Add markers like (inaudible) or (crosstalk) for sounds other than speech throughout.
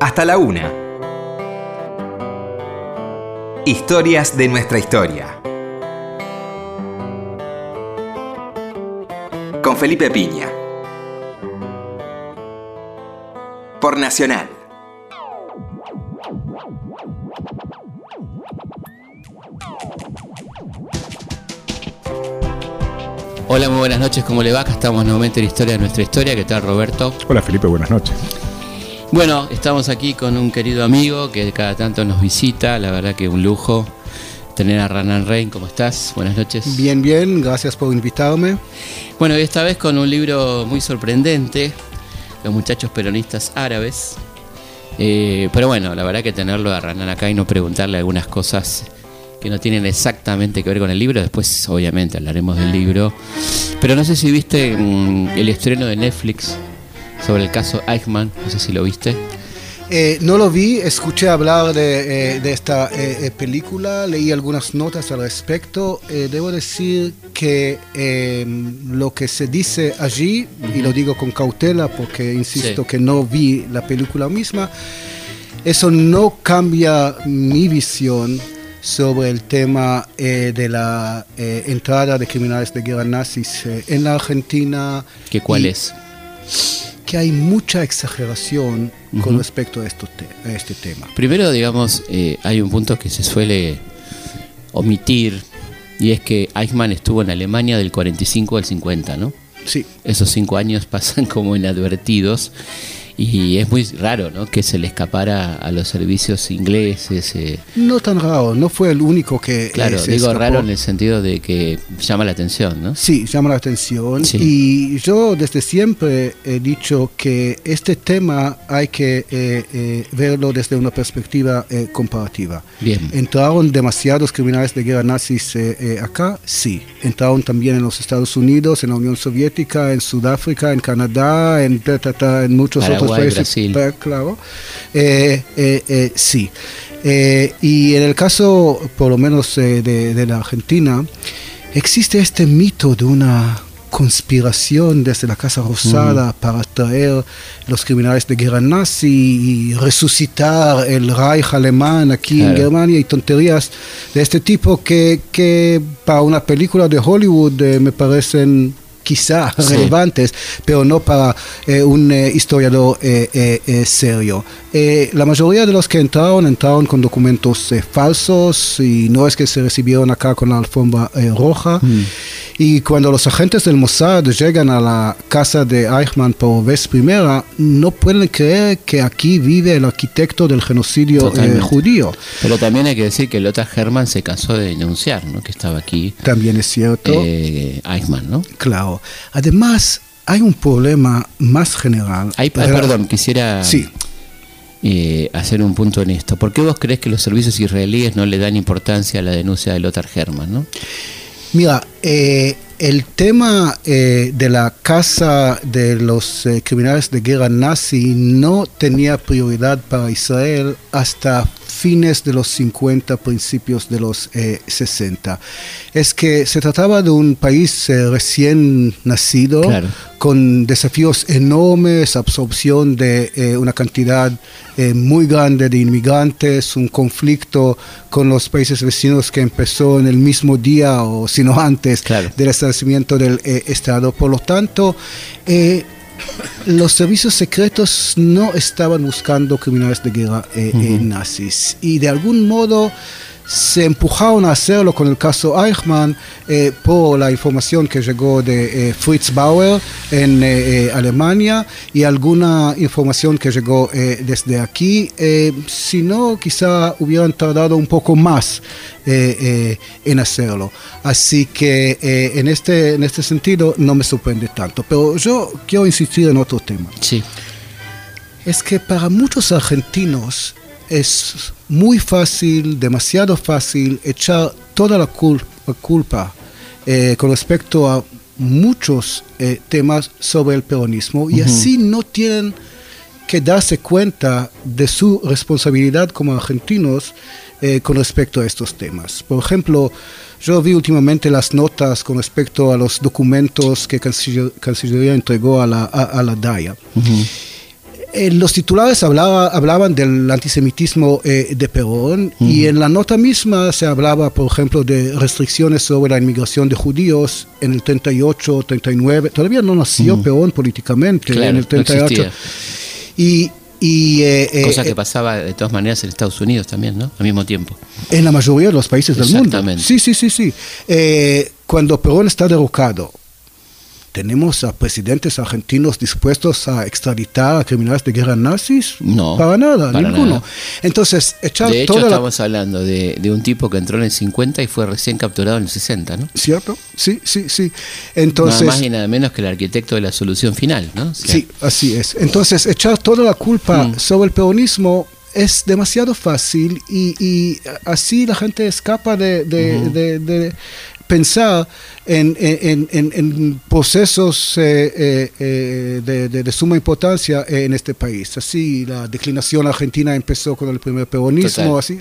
hasta la una. Historias de nuestra historia. Con Felipe Piña. Por Nacional. Hola, muy buenas noches, ¿cómo le va? Acá estamos nuevamente en Historia de nuestra historia. ¿Qué tal, Roberto? Hola, Felipe, buenas noches. Bueno, estamos aquí con un querido amigo que cada tanto nos visita. La verdad que un lujo tener a Ranan Rein. ¿Cómo estás? Buenas noches. Bien, bien, gracias por invitarme. Bueno, y esta vez con un libro muy sorprendente, Los muchachos peronistas árabes. Eh, pero bueno, la verdad que tenerlo a Ranan acá y no preguntarle algunas cosas que no tienen exactamente que ver con el libro. Después, obviamente, hablaremos del libro. Pero no sé si viste mm, el estreno de Netflix sobre el caso Eichmann. No sé si lo viste. Eh, no lo vi, escuché hablar de, eh, de esta eh, eh, película, leí algunas notas al respecto. Eh, debo decir que eh, lo que se dice allí, y lo digo con cautela porque insisto Sí. que no vi la película misma, eso no cambia mi visión sobre el tema eh, de la entrada de criminales de guerra nazis en la Argentina. ¿Qué cuál y- es? Que hay mucha exageración con Ujú. respecto a, esto a este tema. Primero, digamos, eh, hay un punto que se suele omitir y es que Eichmann estuvo en Alemania del 45 al 50, ¿no? Sí, Esos cinco años (laughs) pasan como inadvertidos y es muy raro, ¿no? Que se le escapara a los servicios ingleses. eh. no tan raro, no fue el único que eh, Claro, se digo escapó. raro en el sentido de que llama la atención, ¿no? Sí, llama la atención. Sí. Y yo desde siempre he dicho que este tema hay que eh, eh, verlo desde una perspectiva eh, comparativa. Bien. ¿Entraron demasiados criminales de guerra nazis eh, eh, acá? Sí. Entraron también en los Estados Unidos, en la Unión Soviética, en Sudáfrica, en Canadá, en, en muchos otros Países. Brasil. Claro. Eh, eh, eh, sí. Y en el caso, por lo menos de, de la Argentina, existe este mito de una conspiración desde la Casa Rosada para traer los criminales de guerra nazi y resucitar el Reich alemán aquí en. Germania y tonterías de este tipo que, que para una película de Hollywood me parecen quizá Sí. relevantes, pero no para eh, un eh, historiador eh, eh, eh, serio. Eh, la mayoría de los que entraron entraron con documentos eh, falsos y no es que se recibieron acá con la alfombra eh, roja. Y cuando los agentes del Mossad llegan a la casa de Eichmann por vez primera, no pueden creer que aquí vive el arquitecto del genocidio eh, judío. Pero también hay que decir que Lothar Hermann se cansó de denunciar, ¿no? Que estaba aquí También es cierto. eh, Eichmann, ¿no? Claro. Además, hay un problema más general. Rela- perdón, quisiera Sí. Eh, hacer un punto en esto. ¿Por qué vos crees que los servicios israelíes no le dan importancia a la denuncia de Lothar Hermann, no? Mira, eh, el tema eh, de la casa de los eh, criminales de guerra nazi no tenía prioridad para Israel hasta fines de los 50, principios de los eh, 60. Es que se trataba de un país eh, recién nacido, Claro. con desafíos enormes, absorción de eh, una cantidad eh, muy grande de inmigrantes, un conflicto con los países vecinos que empezó en el mismo día o si no antes Claro. del establecimiento del eh, Estado. Por lo tanto, eh, los servicios secretos no estaban buscando criminales de guerra eh, eh, nazis y de algún modo se empujaron a hacerlo con el caso Eichmann eh, por la información que llegó de eh, Fritz Bauer en eh, Alemania y alguna información que llegó desde aquí. Si no, quizá hubieran tardado un poco más en hacerlo. Así que en, este, en este sentido no me sorprende tanto. Pero yo quiero insistir en otro tema Sí. es que para muchos argentinos es muy fácil, demasiado fácil, echar toda la cul- la culpa eh, con respecto a muchos eh, temas sobre el peronismo y así no tienen que darse cuenta de su responsabilidad como argentinos eh, con respecto a estos temas. Por ejemplo, yo vi últimamente las notas con respecto a los documentos que Canciller- Cancillería entregó a la, a, a la DAIA. Eh, los titulares hablaba, hablaban del antisemitismo eh, de Perón y en la nota misma se hablaba, por ejemplo, de restricciones sobre la inmigración de judíos en el 38, 39. Todavía no nació Perón políticamente Claro, en el no 38. existía. y y eh, eh, Cosa que eh, pasaba de todas maneras en Estados Unidos también, ¿no? Al mismo tiempo. en la mayoría de los países del mundo. Exactamente. Sí, sí, sí, sí. Eh, cuando Perón está derrocado, ¿tenemos a presidentes argentinos dispuestos a extraditar a criminales de guerra nazis? No, Para nada, para ninguno. nada. Entonces, echar De hecho, toda la... estamos hablando de, de un tipo que entró en el 50 y fue recién capturado en el 60, ¿no? ¿Cierto? Sí, sí, sí. Entonces... nada más y nada menos que el arquitecto de la solución final, ¿no? O sea, Sí, así es. Entonces, echar toda la culpa Mm. sobre el peronismo es demasiado fácil y, y así la gente escapa de, de- de- de pensar en, en- en- en procesos eh, eh, eh, de, de- de suma importancia en este país. Así, la declinación argentina empezó con el primer peronismo. Total. Así,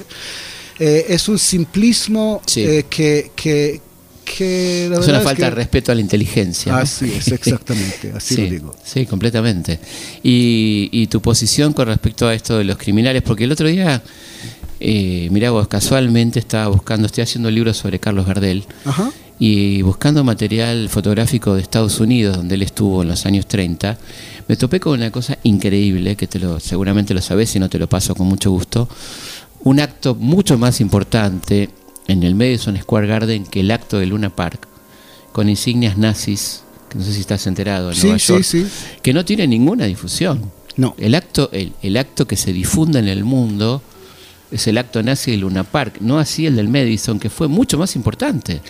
Eh, es un simplismo Sí. que, que, que la Es una falta que- de respeto a la inteligencia. Así es, (laughs) exactamente, así sí, lo digo. Sí, completamente. Y, y tu posición con respecto a esto de los criminales, porque el otro día, eh, mirá vos, casualmente estaba buscando, estoy haciendo libros sobre Carlos Gardel, Ajá. y buscando material fotográfico de Estados Unidos, donde él estuvo en los años 30, me topé con una cosa increíble, que te lo, seguramente lo sabes y no te lo paso con mucho gusto, un acto mucho más importante en el Madison Square Garden que el acto de Luna Park, con insignias nazis, que no sé si estás enterado, en Sí, Nueva sí, York, sí. que no tiene ninguna difusión. No. El acto, el, el acto que se difunde en el mundo es el acto nazi de Luna Park, no así el del Madison, que fue mucho más importante.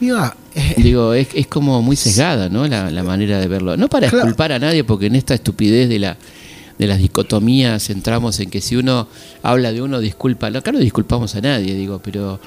Mira, eh, Digo, es, es como muy sesgada, ¿no? La, la manera de verlo. No para Claro. culpar a nadie, porque en esta estupidez de la de las dicotomías entramos en que si uno habla de uno, disculpa. Acá no disculpamos a nadie, digo, pero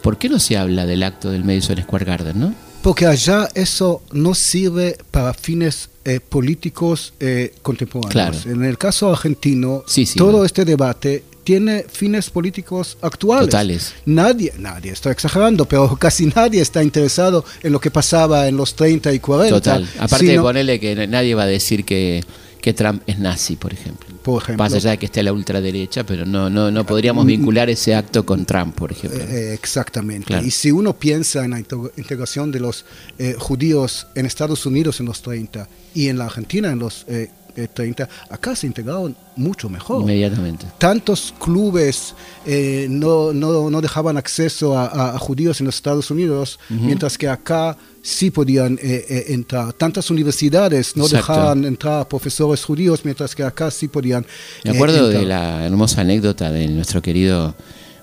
¿por qué no se habla del acto del Madison Square Garden, no? porque allá eso no sirve para fines eh, políticos eh, contemporáneos. Claro. En el caso argentino, Sí, sí, todo no. este debate tiene fines políticos actuales. Totales. Nadie, nadie, estoy exagerando, pero (laughs) casi nadie está interesado en lo que pasaba en los 30 y 40. Total. Aparte de ponerle que nadie va a decir que, que Trump es nazi, por ejemplo. Por ejemplo. Más allá de que esté a la ultraderecha, pero no, no, no podríamos vincular ese acto con Trump, por ejemplo. Eh, exactamente. Claro. Y si uno piensa en la integ- integración de los eh, judíos en Estados Unidos en los 30 y en la Argentina en los eh, eh, 30, acá se integraron mucho mejor. Inmediatamente. Tantos clubes eh, no, no, no dejaban acceso a, a- a judíos en los Estados Unidos, mientras que acá sí podían eh, eh, entrar. Tantas universidades no Exacto. dejaban entrar a profesores judíos, mientras que acá sí podían. Me eh, acuerdo de la hermosa anécdota de nuestro querido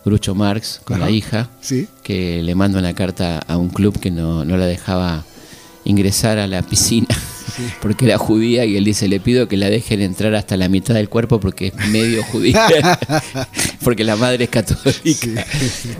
Grucho Marx con Ajá. la hija, Sí. que le manda una carta a un club que no, no la dejaba ingresar a la piscina (laughs) porque era judía y él dice, le pido que la dejen entrar hasta la mitad del cuerpo porque es medio judía, (laughs) porque la madre es católica.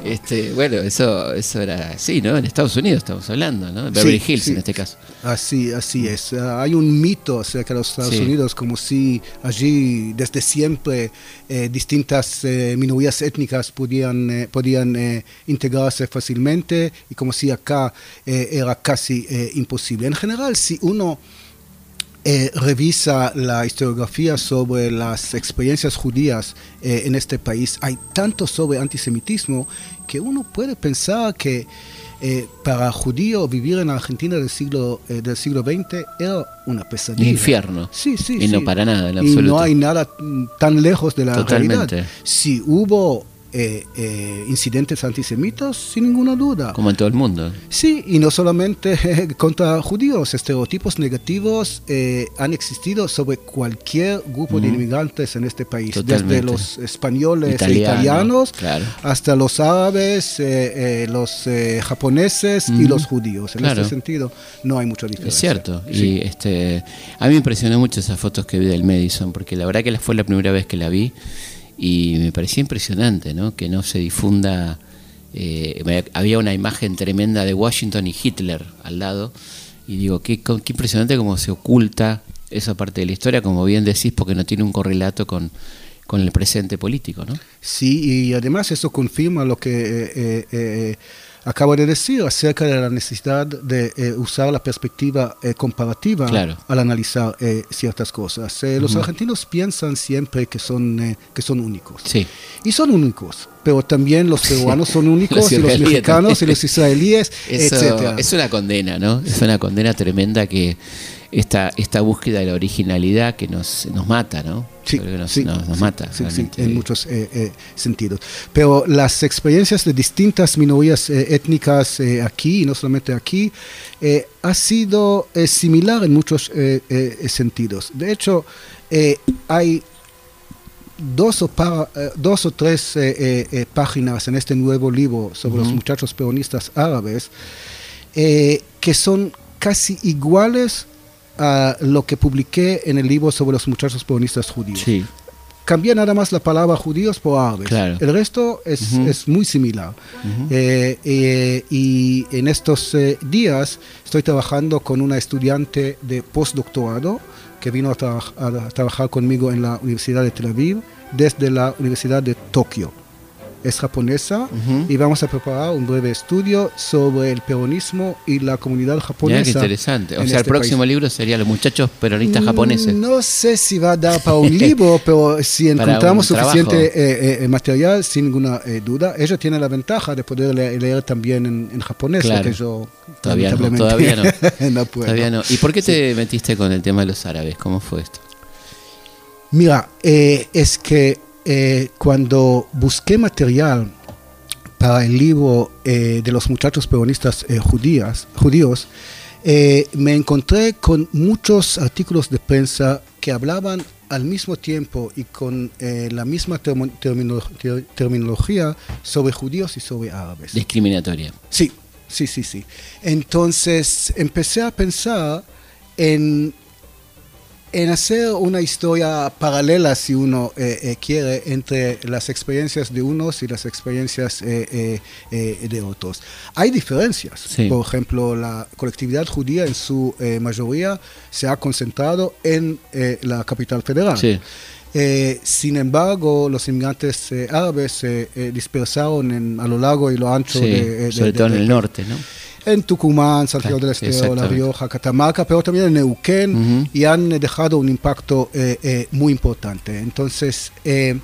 Este, bueno, eso, eso era así, ¿no? En Estados Unidos estamos hablando, ¿no? Beverly Sí, Hills sí. en este caso. Así, así es. Ah, hay un mito acerca de los Estados Sí. Unidos, como si allí desde siempre eh, distintas eh, minorías étnicas podían, eh, podían eh, integrarse fácilmente y como si acá eh, era casi eh, imposible. En general, si uno eh, revisa la historiografía sobre las experiencias judías eh, en este país, hay tanto sobre antisemitismo que uno puede pensar que eh, para judío vivir en Argentina del siglo, eh, del siglo XX era una pesadilla. Infierno. Sí, sí, Y no para nada, en Y absoluto. no hay nada tan lejos de la Totalmente. realidad. Si hubo eh, eh, incidentes antisemitas, sin ninguna duda. Como en todo el mundo. Sí, y no solamente (laughs) contra judíos, estereotipos negativos eh, han existido sobre cualquier grupo de inmigrantes en este país, Totalmente. desde los españoles Italiano, e italianos claro. hasta los árabes, eh, eh, los eh, japoneses y los judíos. En Claro. este sentido, no hay mucha diferencia. Es cierto. Sí. Y este, a mí me impresionó mucho esas fotos que vi del Madison, porque la verdad que fue la primera vez que la vi y me parecía impresionante, ¿no? Que no se difunda. eh, había una imagen tremenda de Washington y Hitler al lado y digo, qué, qué impresionante cómo se oculta esa parte de la historia, como bien decís, porque no tiene un correlato con, con el presente político, ¿no? Sí, y además eso confirma lo que eh, eh, eh, acabo de decir acerca de la necesidad de eh, usar la perspectiva eh, comparativa Claro. al analizar eh, ciertas cosas. Los argentinos piensan siempre que son, que son únicos. Sí. Y son únicos, pero también los peruanos son (laughs) únicos, Los y los mexicanos, y los israelíes, etcétera. es una condena, ¿no? Es una condena tremenda que esta, esta búsqueda de la originalidad que nos, nos mata, ¿no? Sí, que nos, sí, nos- nos sí, mata. sí, en muchos eh, eh, sentidos. Pero las experiencias de distintas minorías eh, étnicas eh, aquí, y no solamente aquí, eh, ha sido eh, similar en muchos sentidos. De hecho, hay dos o, pa- eh, dos o tres páginas en este nuevo libro sobre los Ujú. muchachos peronistas árabes que son casi iguales a lo que publiqué en el libro sobre los muchachos peronistas judíos. Sí, Cambié nada más la palabra judíos por árabes. Claro. El resto es, Ujú. es muy similar. Ujú. Eh, eh, y en estos eh, días estoy trabajando con una estudiante de postdoctorado que vino a, traba- a trabajar conmigo en la Universidad de Tel Aviv desde la Universidad de Tokio. Es japonesa y vamos a preparar un breve estudio sobre el peronismo y la comunidad japonesa. qué interesante. O sea, el este próximo país. libro sería Los muchachos peronistas japoneses. No sé si va a dar para un (laughs) libro, pero si encontramos suficiente trabajo. eh, eh, material, sin ninguna eh, duda, ella tiene la ventaja de poder le- leer, también en, en japonés, Claro. que yo Todavía no, todavía (laughs) no puedo. Todavía no. ¿Y por qué te metiste con el tema de los árabes? ¿Cómo fue esto? Mira, eh, es que eh, cuando busqué material para el libro eh, de los muchachos peronistas eh, judías, judíos, eh, me encontré con muchos artículos de prensa que hablaban al mismo tiempo y con eh, la misma termo- termino- ter- terminología sobre judíos y sobre árabes. Discriminatoria. Sí, sí, sí, sí. Entonces empecé a pensar en, en hacer una historia paralela, si uno eh, eh, quiere, entre las experiencias de unos y las experiencias eh, eh, eh, de otros. Hay diferencias. Sí. Por ejemplo, la colectividad judía en su eh, mayoría se ha concentrado en la capital federal. Sí. Eh, sin embargo, los inmigrantes eh, árabes se eh, dispersaron en- a lo largo y lo ancho Sí, de, de- sobre de- todo en el norte, ¿no? En Tucumán, Santiago del Estero, La. Rioja, Catamarca, pero también en Neuquén Ujú. y han dejado un impacto eh, eh, muy importante. Entonces, eh,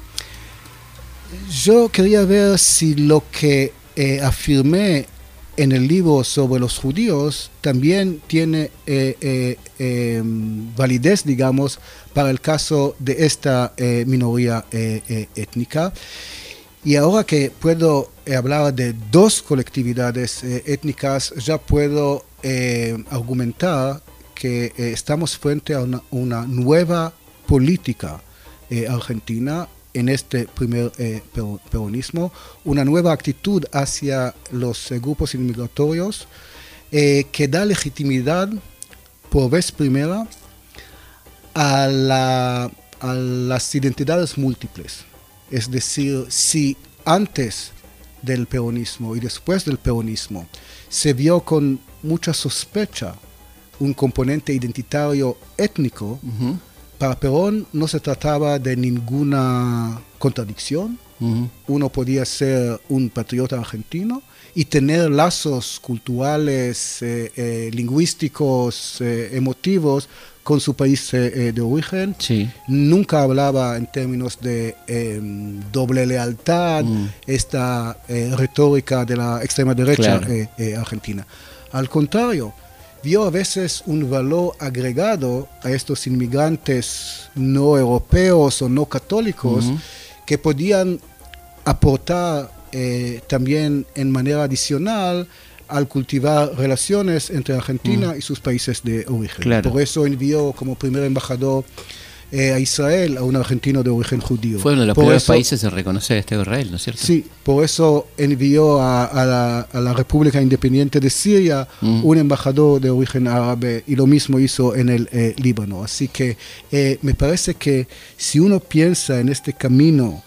yo quería ver si lo que afirmé en el libro sobre los judíos también tiene eh, validez, digamos, para el caso de esta minoría étnica. Y ahora que puedo eh, hablar de dos colectividades eh, étnicas, ya puedo eh, argumentar que estamos frente a una, una nueva política argentina en este primer pero- peronismo, una nueva actitud hacia los grupos inmigratorios que da legitimidad por vez primera a, la- a las identidades múltiples. Es decir, si antes del peronismo y después del peronismo se vio con mucha sospecha un componente identitario étnico, para Perón no se trataba de ninguna contradicción. Uno podía ser un patriota argentino y tener lazos culturales, eh, eh, lingüísticos, eh, emotivos con su país eh, eh, de origen. Sí. Nunca hablaba en términos de eh, doble lealtad, Mm. esta eh, retórica de la extrema derecha Claro. argentina. Al contrario, vio a veces un valor agregado a estos inmigrantes no europeos o no católicos que podían aportar también en manera adicional al cultivar relaciones entre Argentina y sus países de origen. Mm. Claro. Por eso envió como primer embajador eh, a Israel a un argentino de origen judío. Fue uno de los Por primeros eso- países en reconocer Estado de Israel, ¿no es cierto? Sí, por eso envió a, a la, a la República Independiente de Siria Mm. un embajador de origen árabe y lo mismo hizo en el eh, Líbano. Así que eh, me parece que si uno piensa en este camino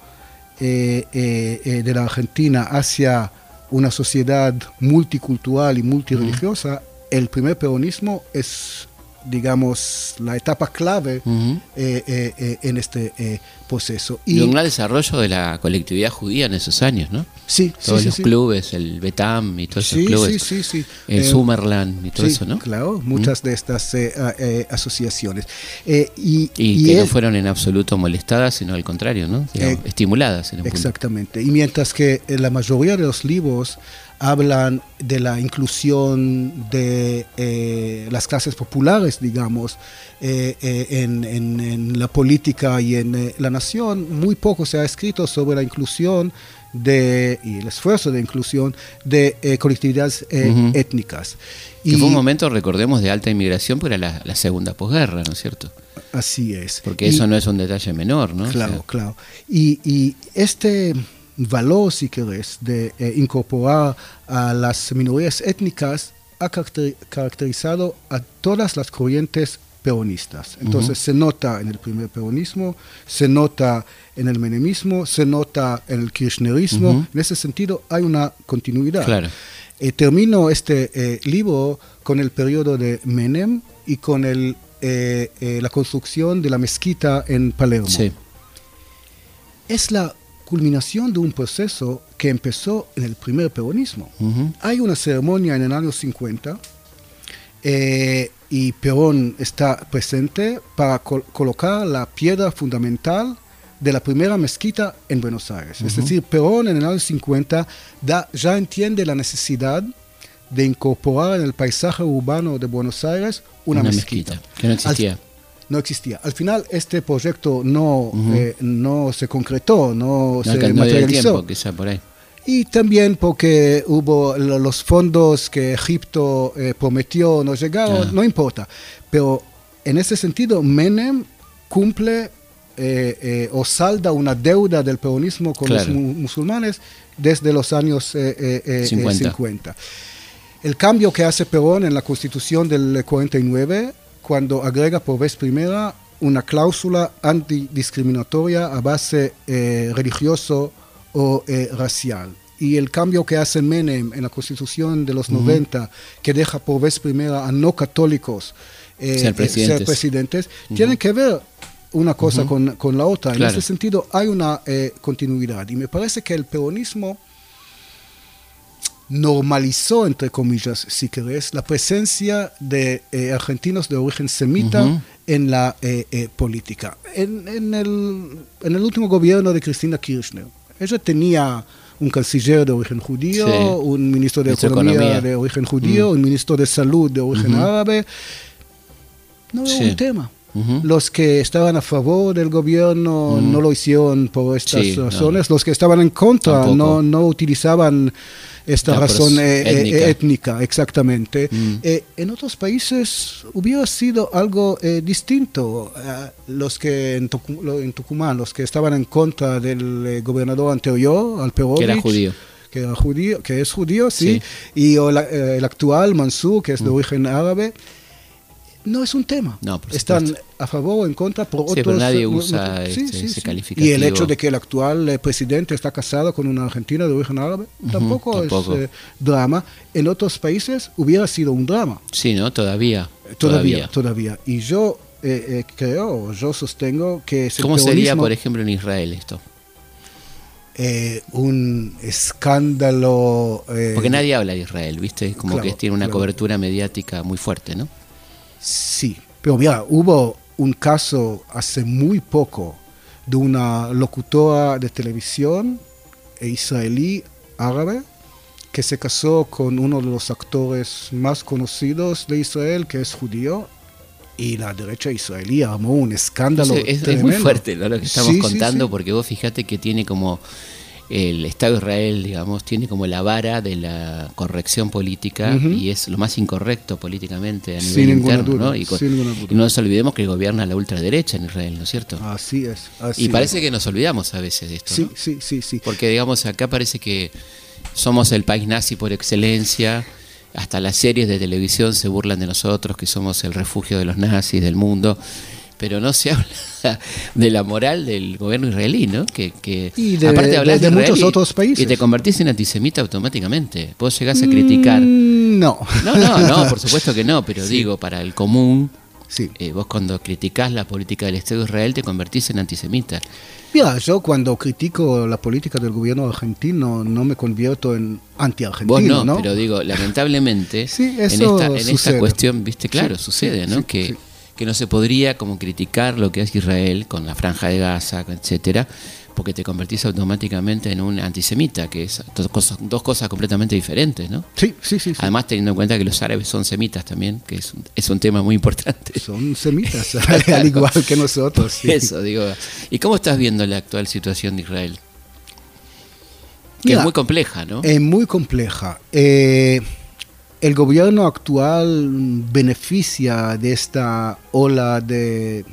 eh, de la Argentina hacia una sociedad multicultural y multireligiosa, el primer peronismo es digamos, la etapa clave Ujú. eh, eh, eh, en este eh, proceso. Y un gran desarrollo de la colectividad judía en esos años, ¿no? sí, Todos sí, los sí. clubes, el Betam y todos esos Sí, clubes. sí, sí, sí. El Eh, Summerland y todo eso, ¿no? Claro, muchas de estas eh, asociaciones. Y Y, y que no él- fueron en absoluto molestadas, sino al contrario, ¿no? Digamos, estimuladas en un punto. Exactamente. Y mientras que la mayoría de los libros hablan de la inclusión de eh, las clases populares, digamos, eh, eh, en, en- en la política y en eh, la nación, muy poco se ha escrito sobre la inclusión de, y el esfuerzo de inclusión de eh, colectividades eh, Ujú. étnicas. Que Y fue un momento, recordemos, de alta inmigración, pero era la, la segunda posguerra, ¿no es cierto? así es. Porque Y- eso no es un detalle menor, ¿no? O Claro, sea, claro. Y, y este valor, si querés, de eh, incorporar a las minorías étnicas ha caracter- caracterizado a todas las corrientes peronistas. Entonces se nota en el primer peronismo, se nota en el menemismo, se nota en el kirchnerismo. En ese sentido hay una continuidad. Claro. Eh, termino este eh, libro con el periodo de Menem y con el, eh, la construcción de la mezquita en Palermo. Sí. Es la culminación de un proceso que empezó en el primer peronismo. Hay una ceremonia en el año 50 eh, y Perón está presente para col- colocar la piedra fundamental de la primera mezquita en Buenos Aires. Es decir, Perón en el año 50 da- ya entiende la necesidad de incorporar en el paisaje urbano de Buenos Aires una, mezquita. que no existía. Al- no existía. Al final este proyecto no, eh, no se concretó, no, No, se materializó. tiempo, quizá por ahí. Y también porque hubo lo- los fondos que Egipto eh, prometió no llegaron, Ah. no importa. Pero en ese sentido, Menem cumple eh, eh, o salda una deuda del peronismo con Claro. los mu- musulmanes desde los años eh, 50. 50. El cambio que hace Perón en la constitución del 49, cuando agrega por vez primera una cláusula antidiscriminatoria a base eh, religioso o eh, racial. Y el cambio que hace Menem en la constitución de los 90, que deja por vez primera a no católicos eh, Ser eh, presidentes. presidentes, tienen que ver una cosa con, con la otra. Claro. En ese sentido hay una eh, continuidad. Y me parece que el peronismo normalizó, entre comillas, si querés, la presencia de eh, argentinos de origen semita en la eh, eh, política. En, en el, en el último gobierno de Cristina Kirchner, ella tenía un canciller de origen judío, Sí. un ministro de Economía, Economía. de origen judío, un ministro de Salud de origen árabe. No era Sí. un tema. Los que estaban a favor del gobierno no lo hicieron por estas Sí, no. razones. Los que estaban en contra Tampoco. no, no utilizaban esta razón pros- eh, eh, étnica. exactamente. Mm. Eh, en otros países hubiera sido algo eh, distinto. Los que en, Tucumán, los que estaban en contra del gobernador anterior, Alperovich, Que era judío. que era judío, que es judío, sí, Sí. y el actual Mansur, que es de origen árabe, no es un tema. No, Están supuesto. a favor o en contra por Sí, otros. pero nadie eh, usa este- sí, ese calificativo. Y el hecho de que el actual eh, presidente está casado con una argentina de origen árabe tampoco, tampoco. es eh, drama. En otros países hubiera sido un drama. Sí, ¿no? Todavía. Todavía, todavía. Y yo eh, creo, yo sostengo que es el ¿Cómo sería, por ejemplo, en Israel esto? eh, un escándalo. eh, Porque nadie habla de Israel, ¿viste? Como Claro, que tiene una claro. cobertura mediática muy fuerte, ¿no? Sí, pero mira, hubo un caso hace muy poco de una locutora de televisión israelí árabe que se casó con uno de los actores más conocidos de Israel, que es judío, y la derecha israelí armó un escándalo. Es, muy fuerte ¿no? lo que estamos Sí, sí, contando, sí. porque vos fijate que tiene como el Estado de Israel, digamos, tiene como la vara de la corrección política y es lo más incorrecto políticamente a nivel Sin interno, duda, ¿no? Y, no nos olvidemos que gobierna la ultraderecha en Israel, ¿no es cierto? Así es. Así y es. parece que nos olvidamos a veces de esto, Sí, ¿no? sí, sí, sí. Porque, digamos, acá parece que somos el país nazi por excelencia. Hasta las series de televisión se burlan de nosotros, que somos el refugio de los nazis del mundo. Pero no se (laughs) habla de la moral del gobierno israelí, ¿no? Que, que Y de- aparte hablas de- de Israel muchos otros países. Y te convertís en antisemita automáticamente. Vos llegás a criticar. Mm, no. No, no, no, por supuesto que no, pero (laughs) digo, para el común, Sí. Eh, vos cuando criticás la política del Estado de Israel te convertís en antisemita. Mira, yo cuando critico la política del gobierno argentino no me convierto en anti-argentino, Vos no, pero digo, lamentablemente, Sí, en, esta, en esta cuestión, viste, claro, Sí, sucede, ¿no? que, sí. Que no se podría como criticar lo que hace Israel con la franja de Gaza, etcétera, porque te convertís automáticamente en un antisemita, que es dos cosas, dos cosas completamente diferentes, ¿no? Sí, sí, sí. sí. Además, teniendo en cuenta que los árabes son semitas también, que es un, es un tema muy importante. Son semitas, (laughs) (laughs) al igual que nosotros. sí. Eso, digo. ¿Y cómo estás viendo la actual situación de Israel? Que Mira, es muy compleja, ¿no? Es muy compleja. Eh, el gobierno actual beneficia de esta ola de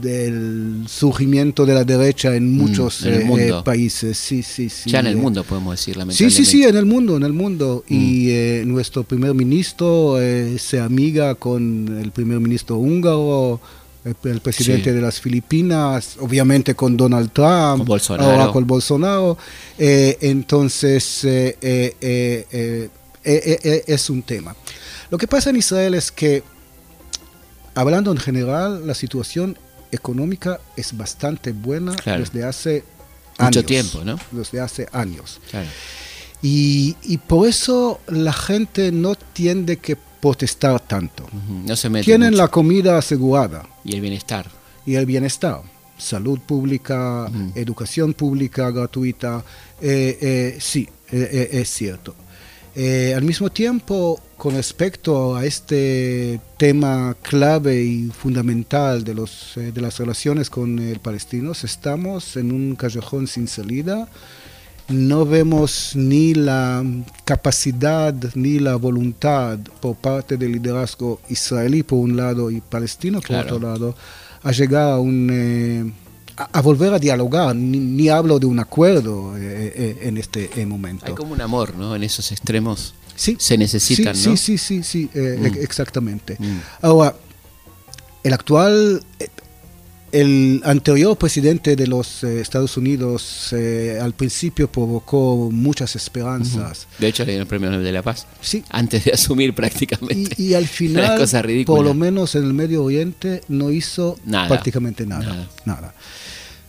del surgimiento de la derecha en muchos Mm, en el eh, mundo. eh, países. Sí, sí, sí. ya en el Eh, mundo, podemos decir, Sí, lamentablemente. sí, sí, en el mundo, en el mundo. Mm. Y eh, nuestro primer ministro eh, se amiga con el primer ministro húngaro, el, el presidente Sí. de las Filipinas, obviamente con Donald Trump, Con Bolsonaro. ahora con Bolsonaro. Eh, entonces, eh, eh, eh, es un tema. Lo que pasa en Israel es que, hablando en general, la situación económica es bastante buena Claro. desde hace Mucho años, tiempo, ¿no? Desde hace años. Claro. Y, y por eso la gente no tiende que protestar tanto. No se Tienen mucho. la comida asegurada Y el bienestar. y el bienestar. Salud pública, educación pública gratuita. eh, eh, sí, eh, es cierto. Eh, al mismo tiempo, con respecto a este tema clave y fundamental de, los, eh, de las relaciones con el palestinos, estamos en un callejón sin salida. No vemos ni la capacidad ni la voluntad por parte del liderazgo israelí por un lado y palestino por Claro. otro lado a llegar a un eh, a, a volver a dialogar. Ni, ni hablo de un acuerdo eh, eh, en este eh, momento. Hay como un amor, ¿no? En esos extremos Sí, se necesitan, sí, ¿no? sí, sí, sí, sí, eh, Mm. ex- exactamente. Mm. Ahora, el actual, eh, el anterior presidente de los eh, Estados Unidos eh, al principio provocó muchas esperanzas. De hecho, le dieron el premio Nobel de la Paz. Sí. Antes de (laughs) asumir prácticamente. Y, y al final, cosa por lo menos en el Medio Oriente, no hizo Nada. prácticamente nada. Nada. nada.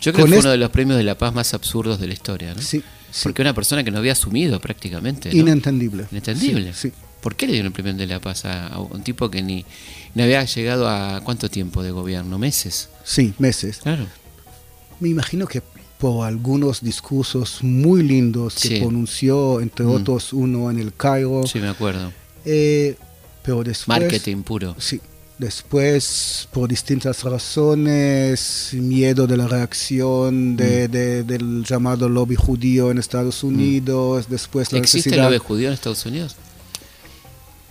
Yo creo que fue uno de los premios de la paz más absurdos de la historia, ¿no? Sí, sí. Porque una persona que no había asumido prácticamente. ¿no? Inentendible. Inentendible. Sí, sí. ¿Por qué le dieron el premio de la paz a, a un tipo que ni, ni había llegado a cuánto tiempo de gobierno? ¿Meses? Sí, meses. Claro. Me imagino que por algunos discursos muy lindos que pronunció, entre Mm. otros uno en el Cairo, Sí, me acuerdo. eh, pero después... Marketing puro. Sí, después por distintas razones, miedo de la reacción de- Mm. de- del llamado lobby judío en Estados Unidos, después la ¿Existe el lobby judío en Estados Unidos?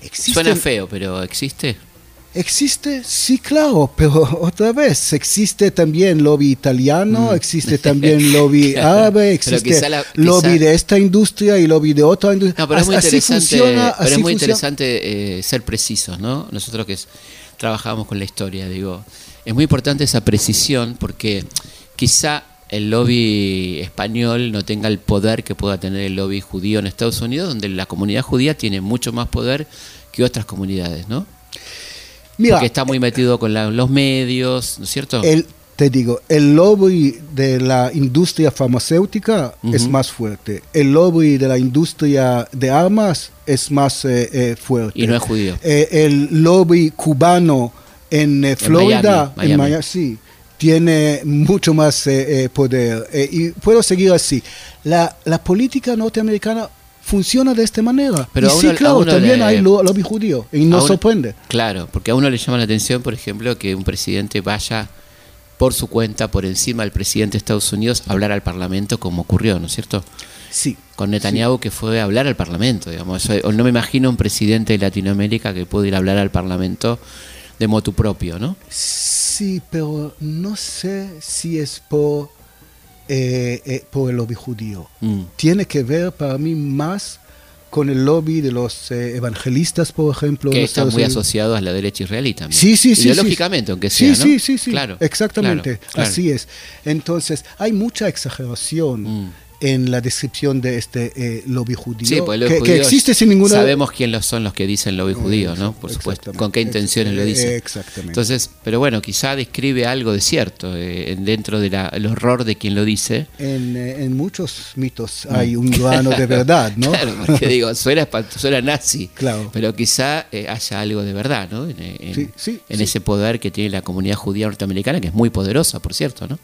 ¿Existe, Suena feo, pero ¿existe? Existe, sí, claro, pero (laughs) otra vez, existe también lobby italiano, Mm. existe también (laughs) lobby árabe, existe la- lobby quizá- de esta industria y lobby de otra industria. No, pero es muy Así interesante, funciona, pero es así muy funciona. interesante eh, ser precisos, ¿no? Nosotros que es- trabajamos con la historia, digo, es muy importante esa precisión porque quizá el lobby español no tenga el poder que pueda tener el lobby judío en Estados Unidos, donde la comunidad judía tiene mucho más poder que otras comunidades, ¿no? Mira, porque está muy metido con la- los medios, ¿no es cierto? el, te digo, el lobby de la industria farmacéutica es más fuerte. El lobby de la industria de armas es más eh, eh, fuerte. Y no es judío. Eh, el lobby cubano en Florida, Miami, en Miami. Sí, tiene mucho más poder. Y puedo seguir así. La, la política norteamericana funciona de esta manera. Pero y sí, claro, también le- hay lo- lobby judío. Y uno- sorprende. Claro, porque a uno le llama la atención, por ejemplo, que un presidente vaya por su cuenta, por encima del presidente de Estados Unidos, hablar al Parlamento como ocurrió, ¿no es cierto? Sí. Con Netanyahu que fue a hablar al Parlamento, digamos. Eso- no me imagino un presidente de Latinoamérica que pueda ir a hablar al Parlamento de motu propio, ¿no? Sí, pero no sé si es por, eh, eh, por el lobby judío. Mm. Tiene que ver para mí más con el lobby de los eh, evangelistas, por ejemplo. Que están Estados muy Unidos. asociados a la derecha israelí también. Sí, sí, sí. Ideológicamente, sí. aunque sea, Sí, ¿no? sí, sí, sí. Claro, Exactamente. claro, claro. Así es. Entonces, hay mucha exageración Mm. En la descripción de este eh, lobby judío, Sí, pues lobby que, que judío existe sin ninguna Sabemos quién los son los que dicen lobby judío, ¿no? Por supuesto. Con qué intenciones lo dicen. Exactamente. Entonces, pero bueno, quizá describe algo de cierto eh, dentro del horror de quien lo dice. en, eh, en muchos mitos hay un (laughs) grano de verdad, ¿no? Claro, porque digo, suena, suena nazi, Claro. pero quizá eh, haya algo de verdad, ¿no? En, en- Sí, sí, en ese poder que tiene la comunidad judía norteamericana, que es muy poderosa, por cierto, ¿no?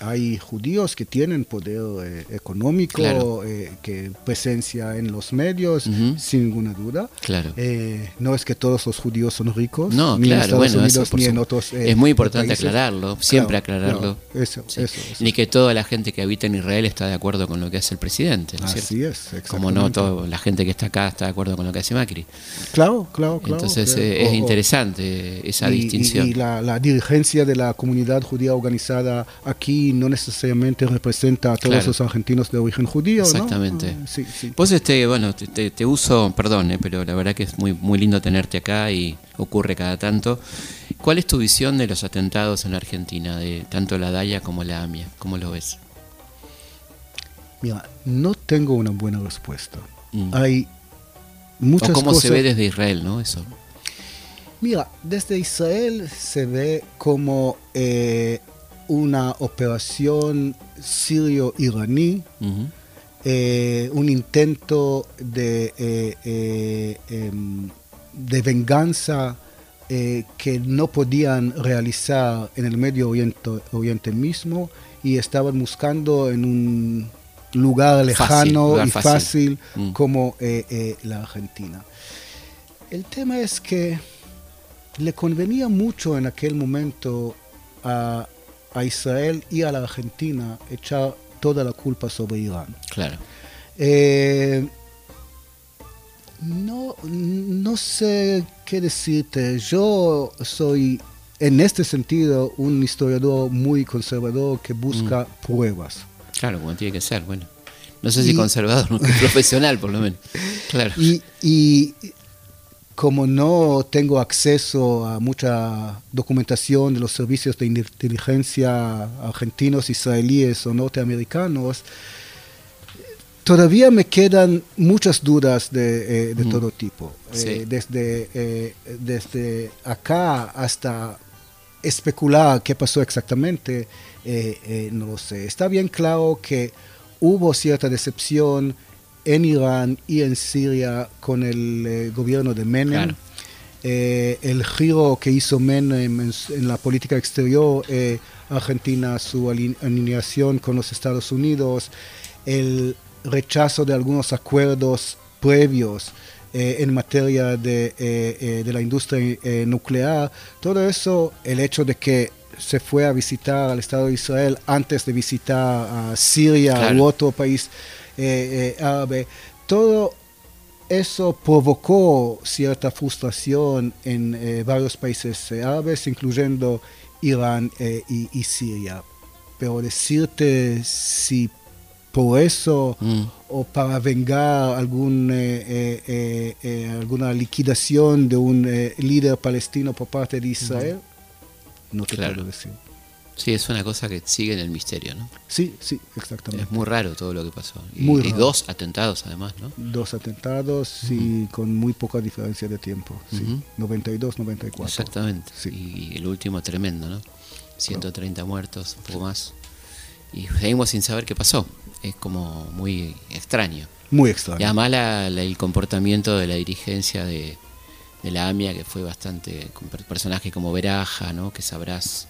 Hay judíos que tienen poder eh, económico, Claro. eh, que presencia en los medios, Ujú. sin ninguna duda. Claro. Eh, no es que todos los judíos son ricos, No, ni en claro, Estados bueno, Unidos eso ni en otros eh, es muy importante países. aclararlo, siempre Claro, aclararlo. eso, Sí. eso, eso. Ni que toda la gente que habita en Israel está de acuerdo con lo que hace el presidente, ¿no Así cierto? es, Como no toda la gente que está acá está de acuerdo con lo que hace Macri. Claro, claro, claro. Entonces eh, es O- interesante esa y- y- distinción. Y, la, la dirigencia de la comunidad judía organizada aquí no necesariamente representa a todos Claro. los argentinos de origen judío, ¿no? Exactamente. Ah, sí, sí. Vos, este, bueno, te, te- te uso, perdón, eh, pero la verdad que es muy, muy lindo tenerte acá y ocurre cada tanto. ¿Cuál es tu visión de los atentados en Argentina, de tanto la DAIA como la AMIA? ¿Cómo lo ves? Mira, no tengo una buena respuesta. Mm. Hay muchas o cómo cosas. se ve desde Israel, ¿no? Eso. Mira, desde Israel se ve como eh, una operación sirio-iraní, eh, un intento de, eh, eh, em, de venganza que no podían realizar en el Medio Oriente, Oriente mismo y estaban buscando en un lugar lejano lugar y fácil. fácil, Mm. como eh, eh, la Argentina. El tema es que le convenía mucho en aquel momento a, a Israel y a la Argentina echar toda la culpa sobre Irán. Claro. Eh, no, no sé qué decirte. Yo soy, en este sentido, un historiador muy conservador que busca pruebas. Claro, como tiene que ser, bueno. No sé si Y- conservador, (laughs) no, profesional por lo menos. (laughs) Claro. Y, y como no tengo acceso a mucha documentación de los servicios de inteligencia argentinos, israelíes o norteamericanos, todavía me quedan muchas dudas de, eh, de Mm. todo tipo. Sí. Eh, desde, eh, desde acá hasta especular qué pasó exactamente, no lo sé. Está bien claro que hubo cierta decepción en Irán y en Siria con el eh, gobierno de Menem. Claro. Eh, el giro que hizo Menem en, la política exterior, eh, Argentina, su aline- alineación con los Estados Unidos, el rechazo de algunos acuerdos previos eh, en materia de, de la industria nuclear, todo eso, el hecho de que se fue a visitar al Estado de Israel antes de visitar a Siria Claro. u otro país eh, eh, árabe, todo eso provocó cierta frustración en eh, varios países eh, árabes, incluyendo Irán eh, y, y Siria. Pero decirte si por eso Mm. o para vengar algún, eh, alguna liquidación de un líder palestino por parte de Israel, no te Claro. puedo decir. Sí, es una cosa que sigue en el misterio, ¿no? Sí, sí, exactamente. Es muy raro todo lo que pasó. Y, Muy y dos atentados además, ¿no? Dos atentados y con muy poca diferencia de tiempo. Sí. Ujú. 92, 94. Exactamente. Sí. Y el último tremendo, ¿no? 130 muertos, un poco más. Y seguimos sin saber qué pasó. Es como muy extraño. Muy Y extraño. además la- la- el comportamiento de la dirigencia de, de la AMIA, que fue bastante, con per- personajes como Veraja, ¿no? Que sabrás.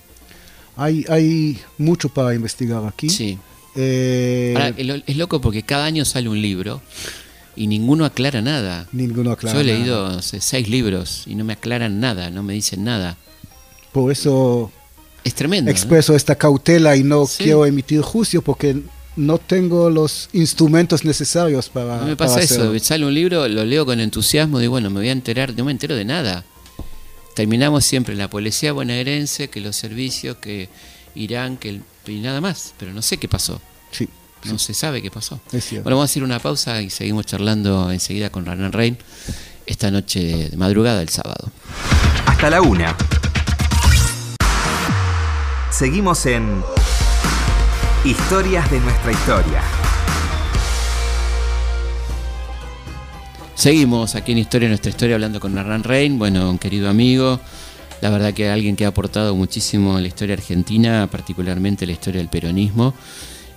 Hay, hay mucho para investigar aquí. Sí. Eh, Ahora, es loco porque cada año sale un libro y ninguno aclara nada. ninguno aclara Yo he nada. leído no sé, seis libros y no me aclaran nada, no me dicen nada. Por eso Es tremendo. ¿no? expreso esta cautela y no Sí. quiero emitir juicio porque no tengo los instrumentos necesarios para. No me para pasa eso, hacerlo. sale un libro, lo leo con entusiasmo y bueno, me voy a enterar, no me entero de nada. Terminamos siempre en la policía bonaerense, que los servicios, que Irán, que el, y nada más, pero no sé qué pasó, Sí, no se sabe qué pasó. es cierto. Bueno, vamos a hacer una pausa y seguimos charlando enseguida con Ranan Rein esta noche de madrugada del sábado. Hasta la una. Seguimos en Historias de nuestra historia. Seguimos aquí en Historia, nuestra historia, hablando con Hernán Rein, bueno, un querido amigo, la verdad que alguien que ha aportado muchísimo en la historia argentina, particularmente la historia del peronismo.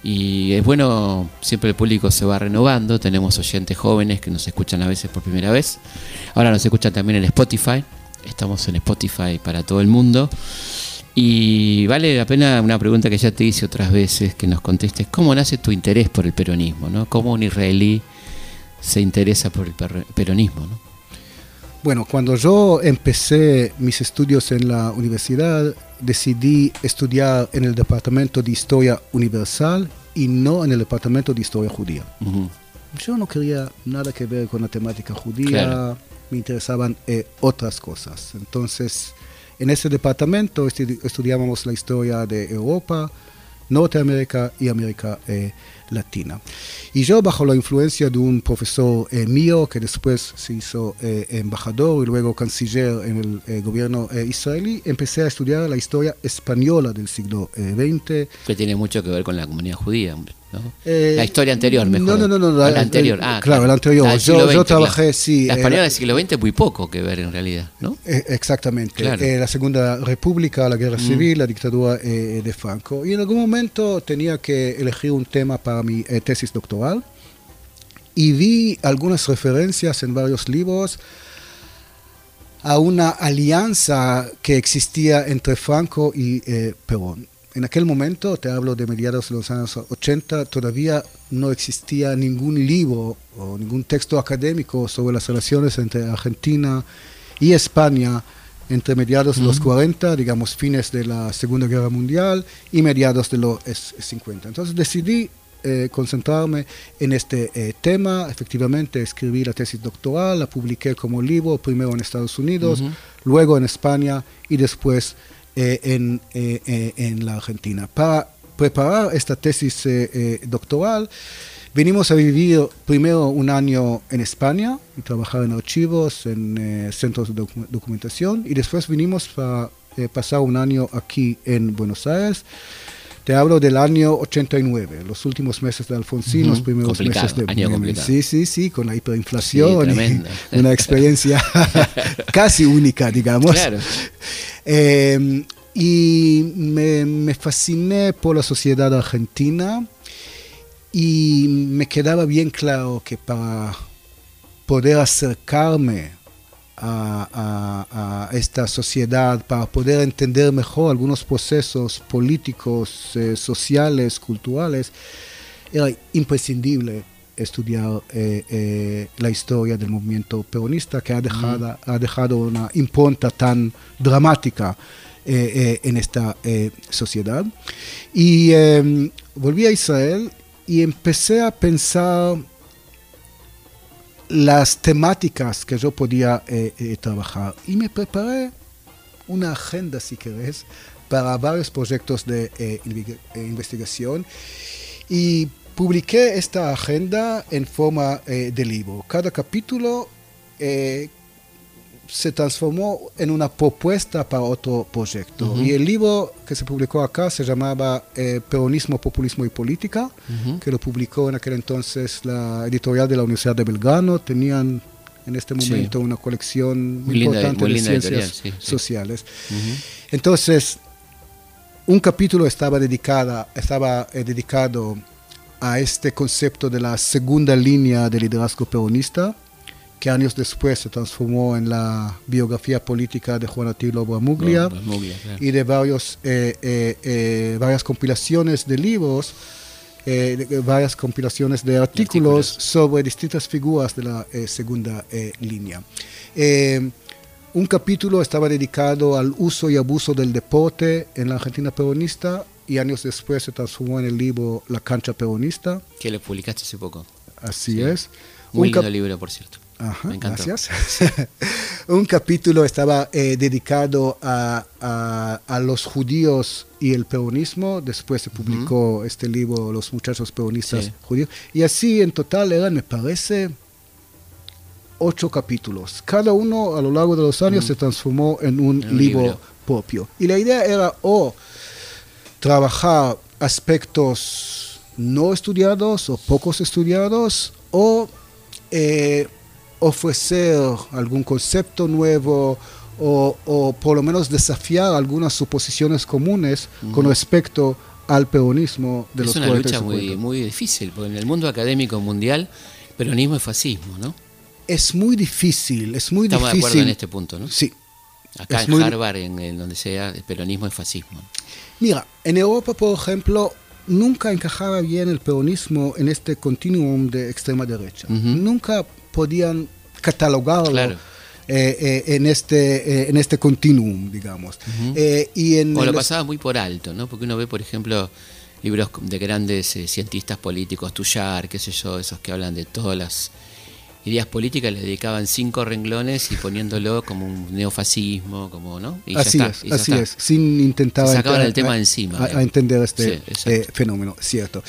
Y es bueno, siempre el público se va renovando, tenemos oyentes jóvenes que nos escuchan a veces por primera vez. Ahora nos escuchan también en Spotify, estamos en Spotify para todo el mundo. Y vale la pena una pregunta que ya te hice otras veces, que nos contestes, ¿cómo nace tu interés por el peronismo? ¿no? ¿Cómo un israelí se interesa por el peronismo? ¿no? Bueno, cuando yo empecé mis estudios en la universidad, decidí estudiar en el Departamento de Historia Universal y no en el Departamento de Historia Judía. Yo no quería nada que ver con la temática judía, me interesaban eh, otras cosas. Entonces, en ese departamento estudiábamos la historia de Europa, Norteamérica y América eh, Latina. Y yo, bajo la influencia de un profesor eh, mío, que después se hizo eh, embajador y luego canciller en el gobierno israelí, empecé a estudiar la historia española del siglo XX. Que tiene mucho que ver con la comunidad judía, hombre la historia anterior, mejor. No, no, no, la, anterior. Ah, claro, la anterior. yo, trabajé, sí. La española del siglo XX muy poco que ver en realidad, ¿no? exactamente. la Segunda República, la Guerra mm. Civil, la dictadura de Franco. Y en algún momento tenía que elegir un tema para mi tesis doctoral y vi algunas referencias en varios libros a una alianza que existía entre Franco y Perón en aquel momento, te hablo de mediados de los años 80, todavía no existía ningún libro o ningún texto académico sobre las relaciones entre Argentina y España entre mediados de los 40, digamos fines de la Segunda Guerra Mundial y mediados de los 50. Entonces decidí eh, concentrarme en este eh, tema. Efectivamente, escribí la tesis doctoral, la publiqué como libro, primero en Estados Unidos, luego en España y después eh, en, eh, eh, en, la Argentina. Para preparar esta tesis doctoral, venimos a vivir primero un año en España y trabajar en archivos, en centros de documentación, y después vinimos para pasar un año aquí en Buenos Aires. Te hablo del año 89, los últimos meses de Alfonsín, los primeros meses de año Sí, sí, sí, con la hiperinflación. (laughs) una experiencia (laughs) casi única, digamos. Claro. Eh, y me, fasciné por la sociedad argentina y me quedaba bien claro que para poder acercarme a, esta sociedad, para poder entender mejor algunos procesos políticos, eh, sociales, culturales, era imprescindible estudiar eh, la historia del movimiento peronista que ha dejado, ha dejado una impronta tan dramática eh, en esta eh, sociedad. Y em, volví a Israel y empecé a pensar las temáticas que yo podía trabajar y me preparé una agenda, si querés, para varios proyectos de investigación y publiqué esta agenda en forma eh, de libro. Cada capítulo eh, se transformó en una propuesta para otro proyecto. Y el libro que se publicó acá se llamaba eh, Peronismo, Populismo y Política, que lo publicó en aquel entonces la editorial de la Universidad de Belgrano. Tenían en este momento una colección muy, importante de ciencias sociales. Entonces, un capítulo estaba, dedicada, estaba dedicado a este concepto de la segunda línea del liderazgo peronista, que años después se transformó en la biografía política de Juan Atilio Bramuglia, y de varios, eh, eh, eh, varias compilaciones de libros, varias compilaciones de artículos, sobre distintas figuras de la segunda línea. un capítulo estaba dedicado al uso y abuso del deporte en la Argentina peronista y años después se transformó en el libro La cancha peronista. Que lo publicaste hace poco. Así es. Muy lindo libro, por cierto. Ajá, gracias. (laughs) un capítulo estaba eh, dedicado a, a, los judíos y el peronismo. Después se publicó este libro, Los muchachos peronistas judíos. Y así en total eran, me parece, ocho capítulos. Cada uno a lo largo de los años se transformó en un, libro, propio. Y la idea era, oh, trabajar aspectos no estudiados o pocos estudiados o eh, ofrecer algún concepto nuevo o, o por lo menos desafiar algunas suposiciones comunes con respecto al peronismo de es los una 40 y lucha muy, 50. muy difícil, porque en el mundo académico mundial, peronismo es fascismo, ¿no? Es muy difícil, es muy Estamos de difícil. acuerdo en este punto, ¿no? Sí. Acá es en muy- Harvard, en, en donde sea, el peronismo es fascismo. Mira, en Europa, por ejemplo, nunca encajaba bien el peronismo en este continuum de extrema derecha. Nunca podían catalogarlo Claro. eh, eh, en, este, eh, en este continuum, digamos. Eh, y en O lo los- pasaba muy por alto, ¿no? Porque uno ve, por ejemplo, libros de grandes cientistas políticos, Tuyar, qué sé yo, esos que hablan de todas las ideas políticas, le dedicaban cinco renglones y poniéndolo como un neofascismo, como, ¿no? Y ya así está, es, y ya así está. es, sin intentar sacaban el tema a- encima, a, entender este Sí, eh, fenómeno, cierto.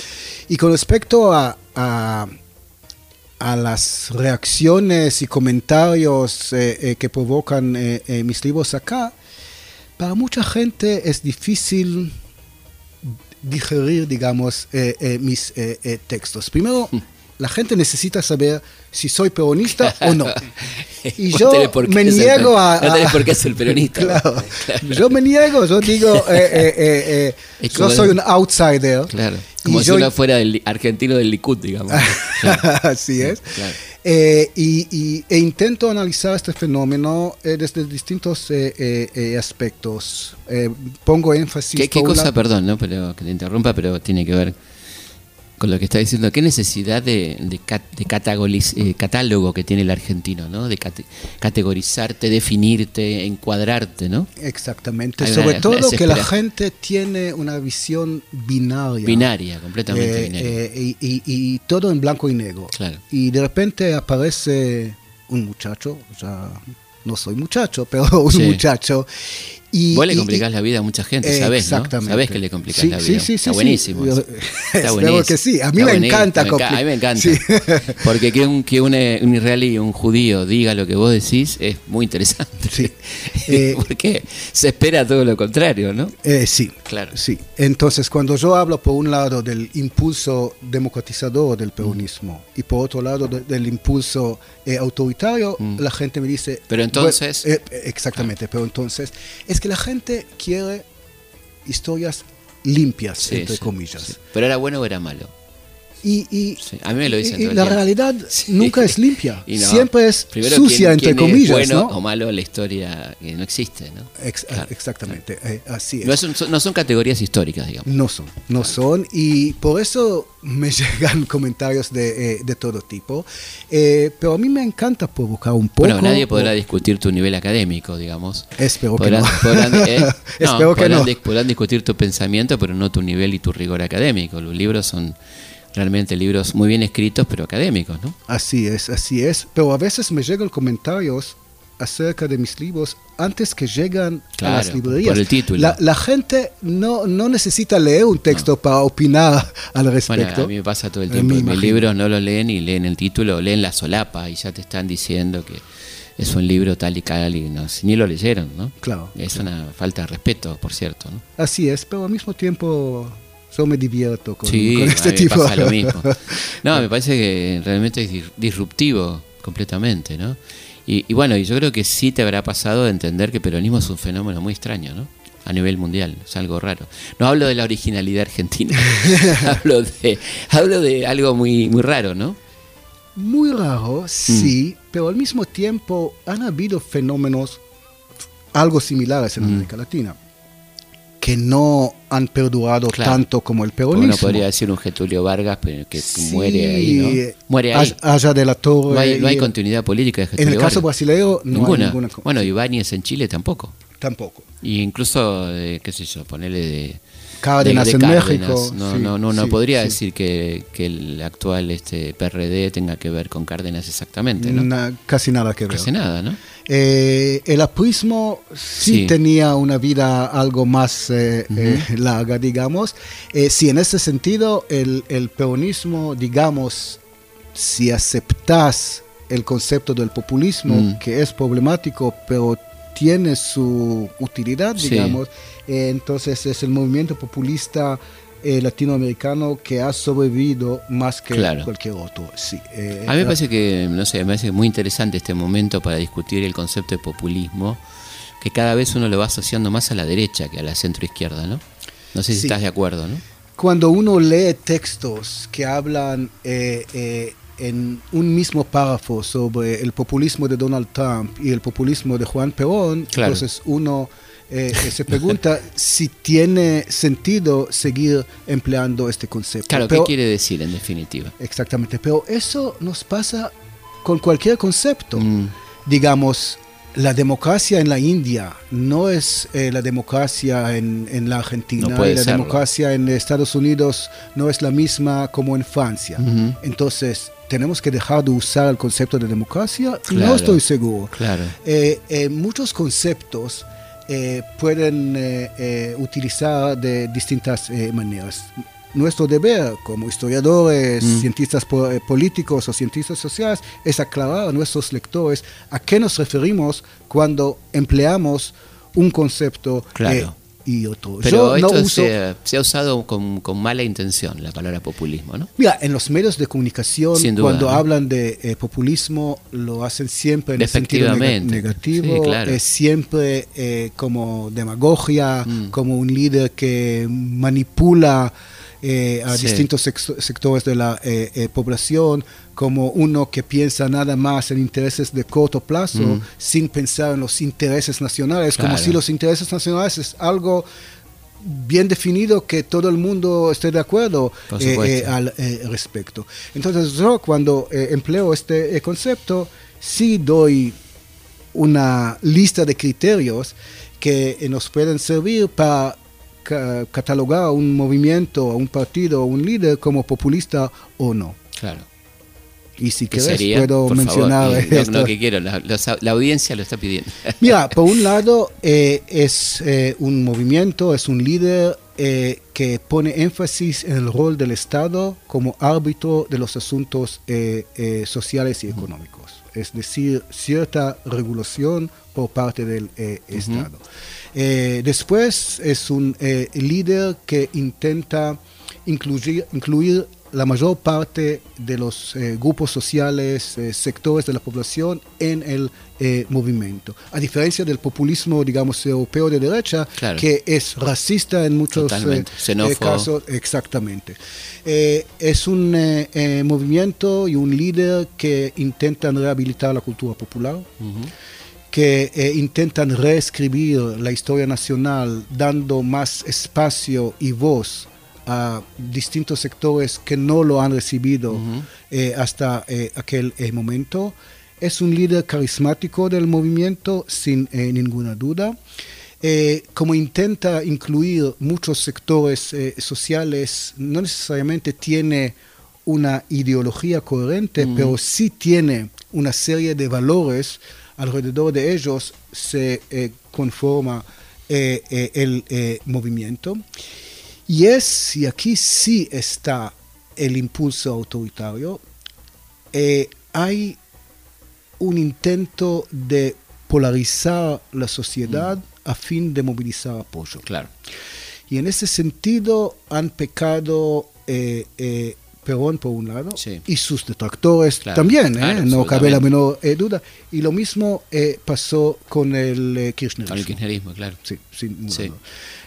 Y con respecto a, a, a las reacciones y comentarios eh, eh, que provocan eh, mis libros acá, para mucha gente es difícil digerir, digamos, mis textos. Primero, la gente necesita saber si soy peronista o no. (laughs) Y yo me niego a... No tenés por qué ser peronista. (laughs) Claro. Yo me niego, yo digo, (laughs) eh, eh, eh, eh, yo soy un outsider. Claro. Y Como si yo- uno fuera del argentino del Likud, digamos. Claro. Así es. Claro. Eh, y, y- e intento analizar este fenómeno eh, desde distintos aspectos. Pongo énfasis. ¿Qué, qué cosa, lado- perdón, ¿no? pero que te interrumpa, pero tiene que ver con lo que está diciendo? ¿Qué necesidad de, de, cat- de catagoliz- eh, catálogo que tiene el argentino, ¿no? De cate- categorizarte, definirte, encuadrarte, ¿no? Exactamente. Hay una Sobre todo que la gente tiene una visión binaria. Binaria, completamente Eh, binaria. eh, y, y- y todo en blanco y negro. Claro. Y de repente aparece un muchacho, ya no soy muchacho, pero (laughs) un Sí. muchacho. Y, Vos le complicás y- la vida a mucha gente, sabés, ¿no? Exactamente. Sabés que le complicás Sí, la vida. sí, Está sí, buenísimo. sí. eso. Espero Está (laughs) buenísimo. que sí. A mí Está me buenísimo. encanta enca- A mí me encanta. (laughs) Porque que un, que un, eh, un israelí un judío diga lo que vos decís es muy interesante. (laughs) Eh, Porque se espera todo lo contrario, ¿no? Eh, sí, Claro. Sí. Entonces, cuando yo hablo por un lado del impulso democratizador del peronismo y por otro lado de- del impulso eh, autoritario, Mm. la gente me dice... Pero entonces- bueno, eh, eh, exactamente, pero entonces es que la gente quiere historias limpias, Sí, entre sí, comillas. sí. Pero era bueno o era malo. Y, y- Sí, a mí me lo dicen y- y todo el la tiempo. realidad (laughs) Sí. nunca es limpia, (laughs) no. siempre es Primero, sucia, ¿quién- entre quién es comillas. bueno ¿no? o malo la historia que no existe, ¿no? Ex- Claro, exactamente, eh, así es. No, es un- no son categorías históricas, digamos. No son, no son, y por eso me (laughs) llegan comentarios de, eh, de todo tipo. Eh, pero a mí me encanta provocar un poco. Bueno, nadie podrá o- discutir tu nivel académico, digamos. Espero que Podrán, no. podrán, eh, no, Espero que podrán no. dis- podrán discutir tu pensamiento, pero no tu nivel y tu rigor académico. Los libros son realmente libros muy bien escritos, pero académicos, ¿no? Así es, así es. Pero a veces me llegan comentarios acerca de mis libros antes que llegan Claro, a las librerías. por el título. La, la gente no, no necesita leer un texto para opinar al Bueno, respecto. a mí me pasa todo el Eh, tiempo. Mis imagino. libros no lo leen y leen el título, leen la solapa y ya te están diciendo que es un libro tal y tal y no, ni lo leyeron, ¿no? Claro. Es una falta de respeto, por cierto, ¿no? Así es, pero al mismo tiempo yo me divierto con, sí, con este tipo. pasa lo mismo. No, (laughs) me parece que realmente es dis- disruptivo completamente, ¿no? Y, y bueno, yo creo que sí te habrá pasado de entender que el peronismo es un fenómeno muy extraño, ¿no? A nivel mundial, es algo raro. No hablo de la originalidad argentina, (laughs) hablo de hablo de algo muy muy raro, ¿no? Muy raro, Mm. sí, pero al mismo tiempo han habido fenómenos algo similares en Mm. América Latina que no han perdurado Claro. tanto como el peronismo. uno podría decir un Getulio Vargas, pero que Sí, muere ahí, ¿no? Muere ahí. Haya de la Torre. No hay, no hay continuidad política de en Getulio el caso Vargas. brasileño no ninguna. hay ninguna. Bueno, Ibáñez en Chile tampoco. Tampoco. Y incluso, eh, qué sé yo, ponerle de... Cárdenas de- de en Cárdenas. México. No, sí, no, no, no sí, podría sí. decir que, que el actual este PRD tenga que ver con Cárdenas exactamente, ¿no? Na- casi nada que ver. Casi nada, ¿no? Eh, el aprismo sí, tenía una vida algo más eh, eh, larga, digamos. Sí, en ese sentido, el, el peronismo, digamos, si aceptas el concepto del populismo, Mm. que es problemático, pero tiene su utilidad, Sí. digamos, eh, entonces es el movimiento populista eh, latinoamericano que ha sobrevivido más que Claro. cualquier otro. Sí, eh, A mí me parece que, no sé, me parece muy interesante este momento para discutir el concepto de populismo, que cada vez uno lo va asociando más a la derecha que a la centroizquierda, ¿no? No sé si Sí. estás de acuerdo, ¿no? Cuando uno lee textos que hablan eh, eh, en un mismo párrafo sobre el populismo de Donald Trump y el populismo de Juan Perón, Claro. entonces uno eh, eh, se pregunta (laughs) si tiene sentido seguir empleando este concepto. Claro, Pero- ¿qué quiere decir en definitiva? Exactamente, pero eso nos pasa con cualquier concepto. Mm, Digamos, la democracia en la India no es eh, la democracia en, en la Argentina, No y la serlo. democracia en Estados Unidos no es la misma como en Francia. Entonces, ¿tenemos que dejar de usar el concepto de democracia? Claro. No estoy seguro. claro. Eh, eh, muchos conceptos eh, pueden eh, utilizar de distintas eh, maneras. Nuestro deber como historiadores, Mm. cientistas po- eh, políticos o cientistas sociales es aclarar a nuestros lectores a qué nos referimos cuando empleamos un concepto Claro. eh, y otro. Pero Yo no esto uso... se, ha- se ha usado con, con mala intención, la palabra populismo, ¿no? Mira, en los medios de comunicación, duda, cuando ¿no? hablan de eh, populismo, lo hacen siempre en el sentido Despectivamente. negativo, Sí, claro. es siempre eh, como demagogia, Mm. como un líder que manipula eh, a Sí. distintos sectores de la eh, eh, población, como uno que piensa nada más en intereses de corto plazo, Mm. sin pensar en los intereses nacionales, como Claro. si los intereses nacionales es algo bien definido que todo el mundo esté de acuerdo eh, eh, al eh, respecto. Entonces yo cuando eh, empleo este eh, concepto, sí doy una lista de criterios que eh, nos pueden servir para ca- catalogar a un movimiento, a un partido, a un líder como populista o no. Claro. Y si ¿Qué querés puedo Por mencionar favor. Y no, esto. no, que quiero, la audiencia lo está pidiendo. (laughs) Mira, por un lado eh, es eh, un movimiento, es un líder eh, que pone énfasis en el rol del Estado como árbitro de los asuntos eh, eh, sociales y económicos, es decir, cierta regulación por parte del eh, Estado. Eh, después es un eh, líder que intenta incluir, incluir la mayor parte de los eh, grupos sociales, eh, sectores de la población en el eh, movimiento. A diferencia del populismo, digamos, europeo de derecha, Claro. que es racista en muchos eh, xenófobo. casos. Exactamente. Eh, es un eh, eh, movimiento y un líder que intentan rehabilitar la cultura popular Ujú. que eh, intentan reescribir la historia nacional dando más espacio y voz a distintos sectores que no lo han recibido Ujú. eh, hasta eh, aquel eh, momento. Es un líder carismático del movimiento, sin eh, ninguna duda. Eh, como intenta incluir muchos sectores eh, sociales, no necesariamente tiene una ideología coherente, Mm. pero sí tiene una serie de valores alrededor de ellos se conforma el movimiento. Y es, y aquí sí está el impulso autoritario, eh, hay un intento de polarizar la sociedad a fin de movilizar apoyo. Claro. Y en ese sentido han pecado eh, eh, Perón por un lado Sí. y sus detractores Claro, también, ¿eh? claro, no cabe la menor duda. Y lo mismo pasó con el kirchnerismo. Con el kirchnerismo, claro. Sí, sin Sí.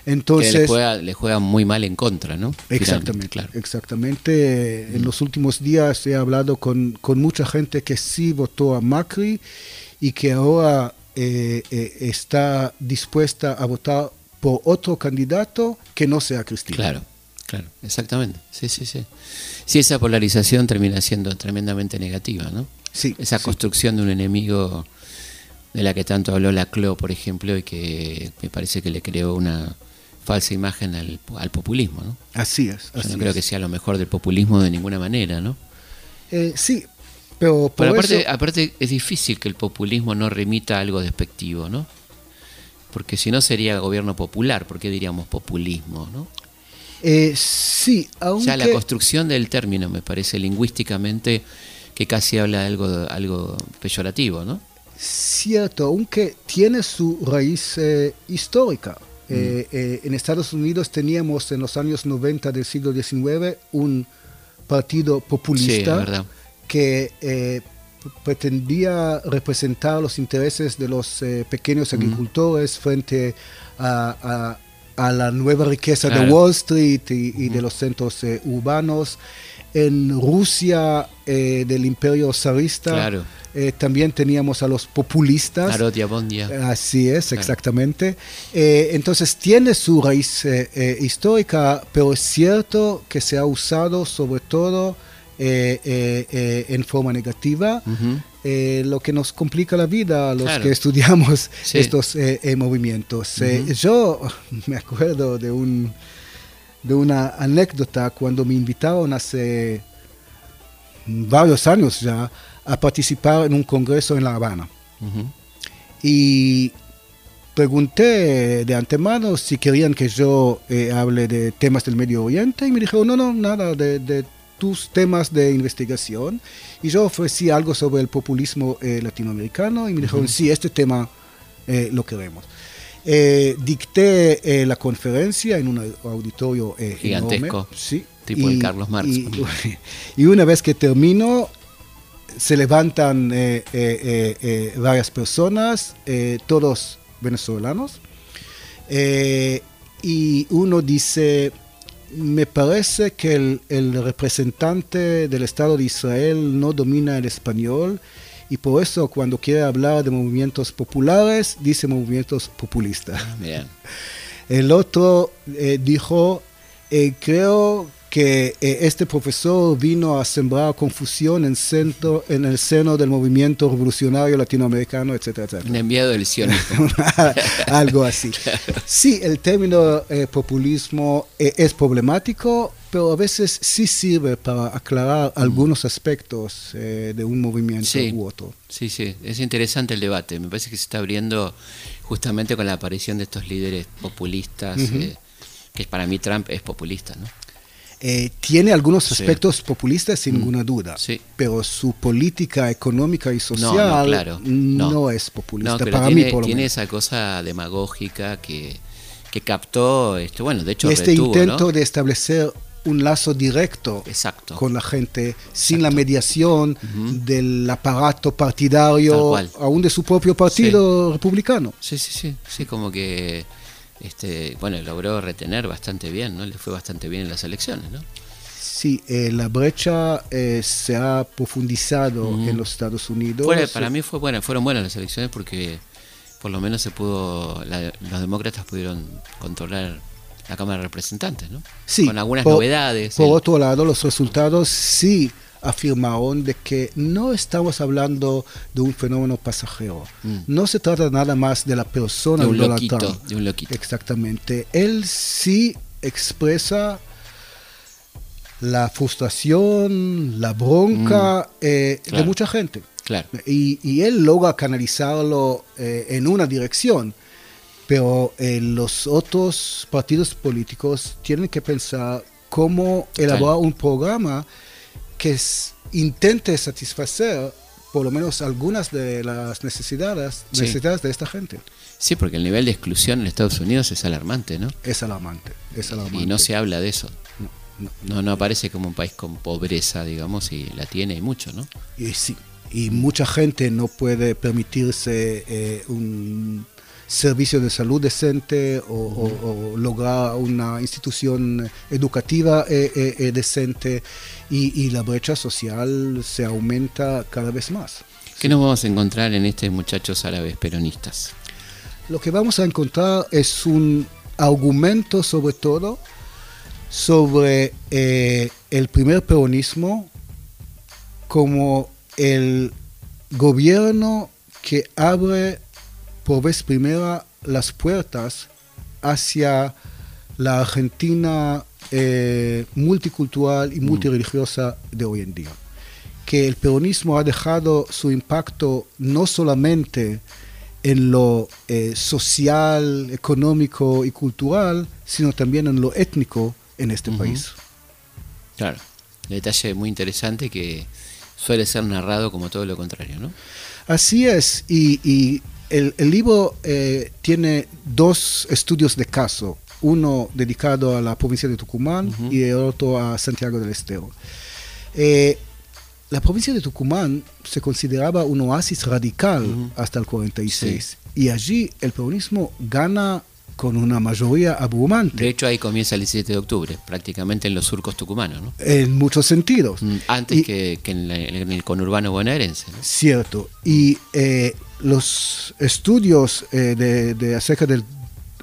Que Entonces, le juega, le juega muy mal en contra, ¿no? Exactamente, claro. exactamente. En los últimos días he hablado con, con mucha gente que sí votó a Macri y que ahora eh, eh, está dispuesta a votar por otro candidato que no sea Cristina. Claro, claro, exactamente. Sí, sí, sí. Sí, esa polarización termina siendo tremendamente negativa, ¿no? Sí, Esa sí. construcción de un enemigo de la que tanto habló la CLO, por ejemplo, y que me parece que le creó una falsa imagen al, al populismo, ¿no? Así es. Yo así no creo es. que sea lo mejor del populismo de ninguna manera, ¿no? Eh, sí, pero Pero aparte, eso- aparte es difícil que el populismo no remita a algo despectivo, ¿no? Porque si no sería gobierno popular, ¿por qué diríamos populismo, no? eh, sí, aunque... Ya la construcción del término me parece lingüísticamente que casi habla de algo, algo peyorativo, ¿no? Cierto, aunque tiene su raíz eh, histórica. Eh, eh, en Estados Unidos teníamos en los años 90 del siglo XIX un partido populista que eh, pretendía representar los intereses de los pequeños agricultores frente a, a- a la nueva riqueza de. Wall Street y, y de los centros eh, urbanos. En Rusia eh, del imperio zarista Claro. eh, también teníamos a los populistas. Narotia Bondia. Así es, Claro. exactamente. Eh, entonces tiene su raíz histórica, pero es cierto que se ha usado sobre todo en forma negativa, lo que nos complica la vida a los Claro. que estudiamos Sí. estos movimientos. Yo me acuerdo de un de una anécdota cuando me invitaron hace varios años ya a participar en un congreso en La Habana y pregunté de antemano si querían que yo eh, hable de temas del Medio Oriente y me dijeron, no, no, nada, de, de tus temas de investigación. Y yo ofrecí algo sobre el populismo eh, latinoamericano y me dijeron, sí, este tema eh, lo queremos. Eh, dicté eh, la conferencia en un auditorio eh, Gigantesco, enorme, sí, tipo el Carlos Marx. Y, (laughs) y una vez que termino, se levantan eh, varias personas, todos venezolanos, y uno dice, me parece que el, el representante del Estado de Israel no domina el español y por eso cuando quiere hablar de movimientos populares, dice movimientos populistas. Bien. (laughs) El otro eh, dijo, eh, creo que eh, este profesor vino a sembrar confusión en, centro, en el seno del movimiento revolucionario latinoamericano, etcétera, Un etcétera. enviado del sionismo. (laughs) Algo así. (laughs) Sí, el término eh, populismo eh, es problemático, pero a veces sí sirve para aclarar algunos aspectos eh, de un movimiento Sí. u otro. Sí, sí, es interesante el debate. Me parece que se está abriendo justamente con la aparición de estos líderes populistas, eh, que para mí Trump es populista, ¿no? Eh, tiene algunos Sí. aspectos populistas sin ninguna duda, Sí. pero su política económica y social No, no, claro. no No. es populista, pero para tiene, mí por lo tiene menos. esa cosa demagógica que, que captó, este, bueno, de hecho Y este retuvo, intento de establecer un lazo directo Exacto. con la gente, sin la mediación del aparato partidario, aún de su propio partido republicano. Sí, sí, sí, sí, como que, este, bueno, logró retener bastante bien, ¿no? Le fue bastante bien en las elecciones, ¿no? Sí, eh, la brecha eh, se ha profundizado en los Estados Unidos. Para mí fue buena, fueron buenas las elecciones porque por lo menos se pudo, la- los demócratas pudieron controlar la Cámara de Representantes, ¿no? Sí, Con algunas por- novedades. Por el- otro lado, los resultados sí afirmaron de que no estamos hablando de un fenómeno pasajero. Mm. No se trata nada más de la persona de un Donald loquito, Trump. de un loquito. Exactamente. Él sí expresa la frustración, la bronca eh, de Mm. Mucha gente. Claro. Y, y él logra canalizarlo eh, en una dirección, pero eh, los otros partidos políticos tienen que pensar cómo elaborar un programa que s- intente satisfacer por lo menos algunas de las necesidades, Sí. necesidades de esta gente. Sí, porque el nivel de exclusión en Estados Unidos es alarmante, ¿no? Es alarmante, es alarmante. Y no se habla de eso. No, no. No, no aparece como un país con pobreza, digamos, y la tiene y mucho, ¿no? Y sí, y mucha gente no puede permitirse eh, un servicio de salud decente o, o- o lograr una institución educativa eh, eh, eh, decente y, y la brecha social se aumenta cada vez más. ¿Qué nos vamos a encontrar en estos muchachos árabes peronistas? Lo que vamos a encontrar es un argumento sobre todo sobre eh, el primer peronismo como el gobierno que abre por vez primera las puertas hacia la Argentina eh, multicultural y multireligiosa de hoy en día. Que el peronismo ha dejado su impacto no solamente en lo eh, social, económico y cultural, sino también en lo étnico en este Ujú. país. Claro. Detalle muy interesante que suele ser narrado como todo lo contrario, ¿no? Así es, y, y el, el libro eh, tiene dos estudios de caso, uno dedicado a la provincia de Tucumán y el otro a Santiago del Estero. Eh, la provincia de Tucumán se consideraba un oasis radical hasta el 46 y allí el peronismo gana con una mayoría abrumante. De hecho, ahí comienza el 17 de octubre, prácticamente en los surcos tucumanos, ¿no? En muchos sentidos. Mm, Antes Y- que, que en, la- en el conurbano bonaerense. ¿no? Cierto. Y eh, los estudios eh, de, de acerca del,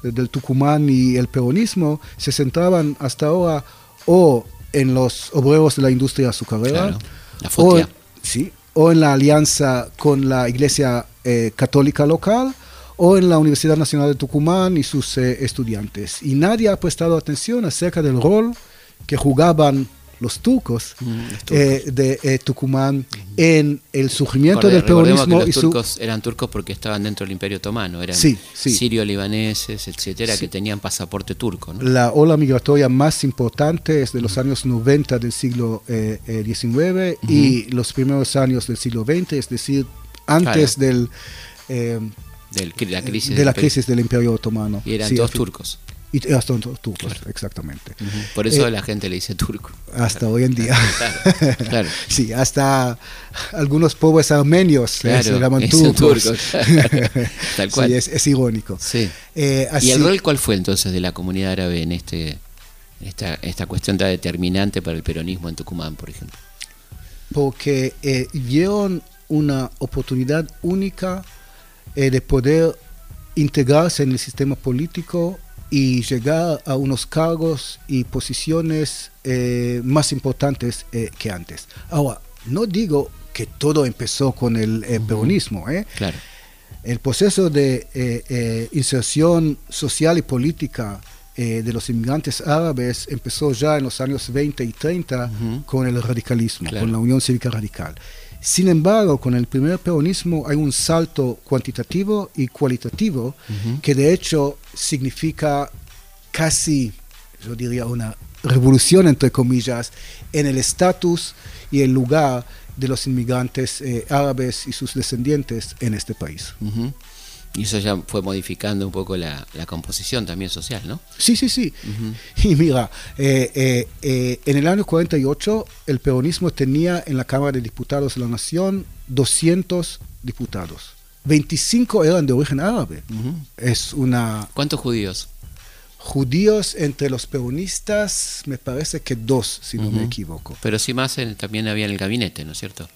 del Tucumán y el peronismo se centraban hasta ahora o en los obreros de la industria azucarera, Claro, la o, sí, o en la alianza con la Iglesia eh, Católica local, o en la Universidad Nacional de Tucumán y sus eh, estudiantes. Y nadie ha prestado atención acerca del rol que jugaban los turcos, Mm, los eh, de eh, Tucumán en el surgimiento del peronismo que y los su turcos eran turcos porque estaban dentro del Imperio Otomano, eran Sí, sí. sirio-libaneses, etcétera, Sí. que tenían pasaporte turco. ¿no? la ola migratoria más importante es de los años 90 del siglo eh, eh, XIX y los primeros años del siglo XX, es decir, antes del Del- la crisis de del la Imperio. crisis del Imperio Otomano. Y eran Sí, todos turcos. Y eran todos turcos, exactamente. Por eso Eh, la gente le dice turco. Hasta hoy en día. Claro, (laughs) claro. Sí, hasta algunos pobres armenios eh, se llaman turcos. turcos. (laughs) Tal cual. Sí, es, es irónico. Sí. Eh, ¿Y el rol cuál fue entonces de la comunidad árabe en este esta, esta cuestión tan determinante para el peronismo en Tucumán, por ejemplo? porque eh, vieron una oportunidad única de poder integrarse en el sistema político y llegar a unos cargos y posiciones eh, más importantes eh, que antes. Ahora, no digo que todo empezó con el eh, peronismo, ¿eh? Claro. El proceso de eh, eh, inserción social y política de los inmigrantes árabes empezó ya en los años 20 y 30 Ujú. con el radicalismo, Claro. con la Unión Cívica Radical. Sin embargo, con el primer peronismo hay un salto cuantitativo y cualitativo que de hecho significa casi, yo diría, una revolución, entre comillas, en el estatus y el lugar de los inmigrantes eh, árabes y sus descendientes en este país. Y eso ya fue modificando un poco la, la composición también social, ¿no? Sí, sí, sí. Y mira, eh, eh, eh, en el año 48 el peronismo tenía en la Cámara de Diputados de la Nación 200 diputados. 25 eran de origen árabe. Es una... ¿Cuántos judíos? Judíos entre los peronistas, me parece que dos, si no me equivoco. Pero sí más en- también había en el gabinete, ¿no es cierto?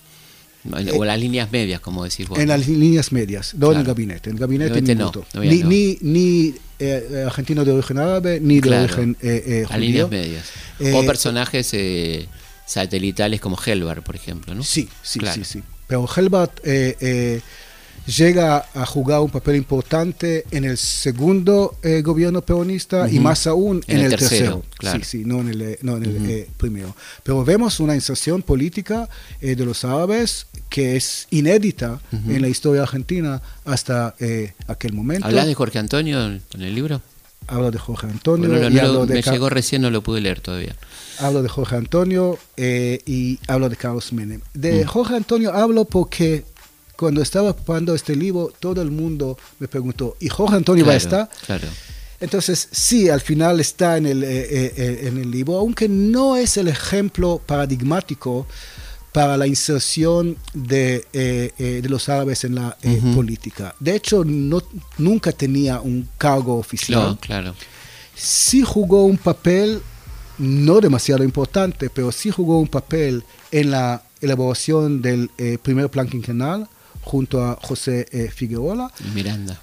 O las líneas medias, como decís vos. Eh, En las líneas medias, no en el gabinete. En el gabinete, Gabinete no, ni, no. ni, ni, eh, argentino de origen árabe, ni de origen eh, eh, a judío. líneas medias. Eh, o personajes eh, satelitales como Helvar, por ejemplo, ¿no? Sí, sí, Claro. sí, sí. Pero eh, eh, llega a jugar un papel importante en el segundo eh, gobierno peronista y Ujú. más aún en, el, tercero. claro. Sí, sí, no en el, eh, no en el Ujú. eh, primero. Pero vemos una inserción política eh, de los árabes que es inédita Ujú. en la historia argentina hasta eh, aquel momento. ¿Hablas de Jorge Antonio en el libro? Hablo de Jorge Antonio Bueno, no, y no, hablo de me llegó recién, no lo pude leer todavía. hablo de Jorge Antonio eh, y hablo de Carlos Menem. De Mm. Jorge Antonio hablo porque cuando estaba preparando este libro, todo el mundo me preguntó, ¿y Jorge Antonio va a Claro, estar? Claro. Entonces, sí, al final está en el, eh, eh, eh, en el libro, aunque no es el ejemplo paradigmático para la inserción de, eh, eh, de los árabes en la eh, Ujú. política. De hecho, no, nunca tenía un cargo oficial Claro, claro. sí jugó un papel no demasiado importante, pero sí jugó un papel en la elaboración del eh, primer plan quinquenal junto a José eh, Figueroa. Y Miranda.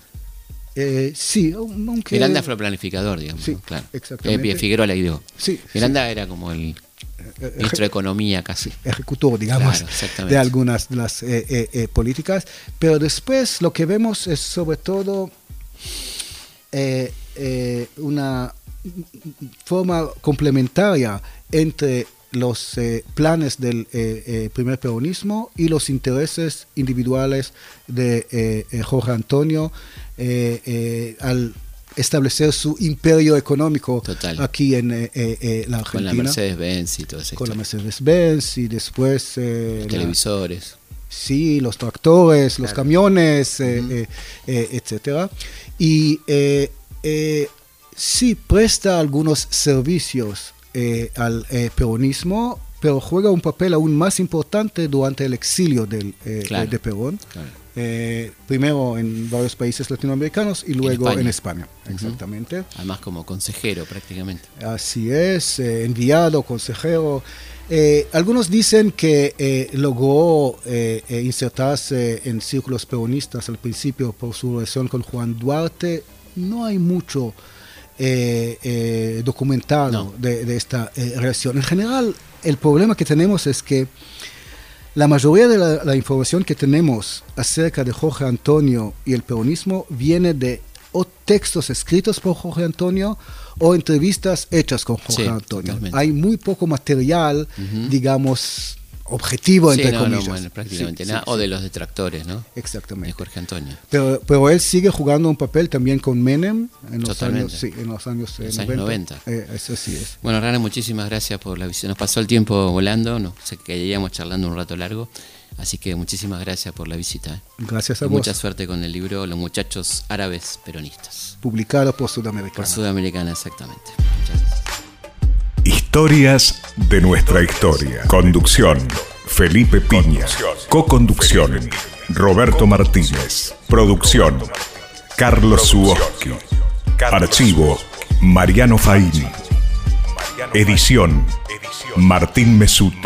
Eh, sí, aunque... Miranda fue planificador, digamos. Sí, ¿no? claro. exactamente. Eh, Figueroa la ideó. Sí, Miranda era como el eh, ministro de Economía casi. ejecutor, digamos, Claro, de algunas de las eh, eh, eh, políticas. Pero después lo que vemos es sobre todo una forma complementaria entre los eh, planes del eh, eh, primer peronismo y los intereses individuales de Jorge Antonio al establecer su imperio económico Total. aquí en eh, eh, eh, la Argentina Con la Mercedes-Benz y todo eso. con la Mercedes-Benz y después eh, la- televisores. sí, los tractores, los camiones, eh, etcétera. Y sí presta algunos servicios eh, al eh, peronismo, pero juega un papel aún más importante durante el exilio del, eh, Claro. de Perón. Claro. Primero en varios países latinoamericanos y luego España. en España, exactamente. Además como consejero prácticamente. Así es, enviado, consejero. Algunos dicen que logró insertarse en círculos peronistas al principio por su relación con Juan Duarte. No hay mucho eh, eh, documentado No. de, de esta eh, relación. En general, el problema que tenemos es que la mayoría de la, la información que tenemos acerca de Jorge Antonio y el peronismo viene de o textos escritos por Jorge Antonio o entrevistas hechas con Jorge Sí, Antonio. totalmente. Hay muy poco material, digamos, objetivo, Sí, entre no, no, comillas. bueno, prácticamente Sí, nada. sí, O de los detractores, ¿no? De Exactamente. Jorge Antonio. Pero, pero él sigue jugando un papel también con Menem en los Totalmente. años, sí, en los años, eh, Los años 90. 90. Eh, eso sí es. Bueno, Rana, muchísimas gracias por la visita. Nos pasó el tiempo volando, nos quedaríamos charlando un rato largo. Así que muchísimas gracias por la visita. ¿eh? Gracias a Y vos. mucha suerte con el libro Los muchachos árabes peronistas. Publicado por Sudamericana. Por Sudamericana, exactamente. Muchas gracias. Historias de nuestra historia. Conducción. Felipe Piña. Co-conducción. Roberto Martínez. Producción. Carlos Zuoski. Archivo. Mariano Faini. Edición. Martín Mesuti.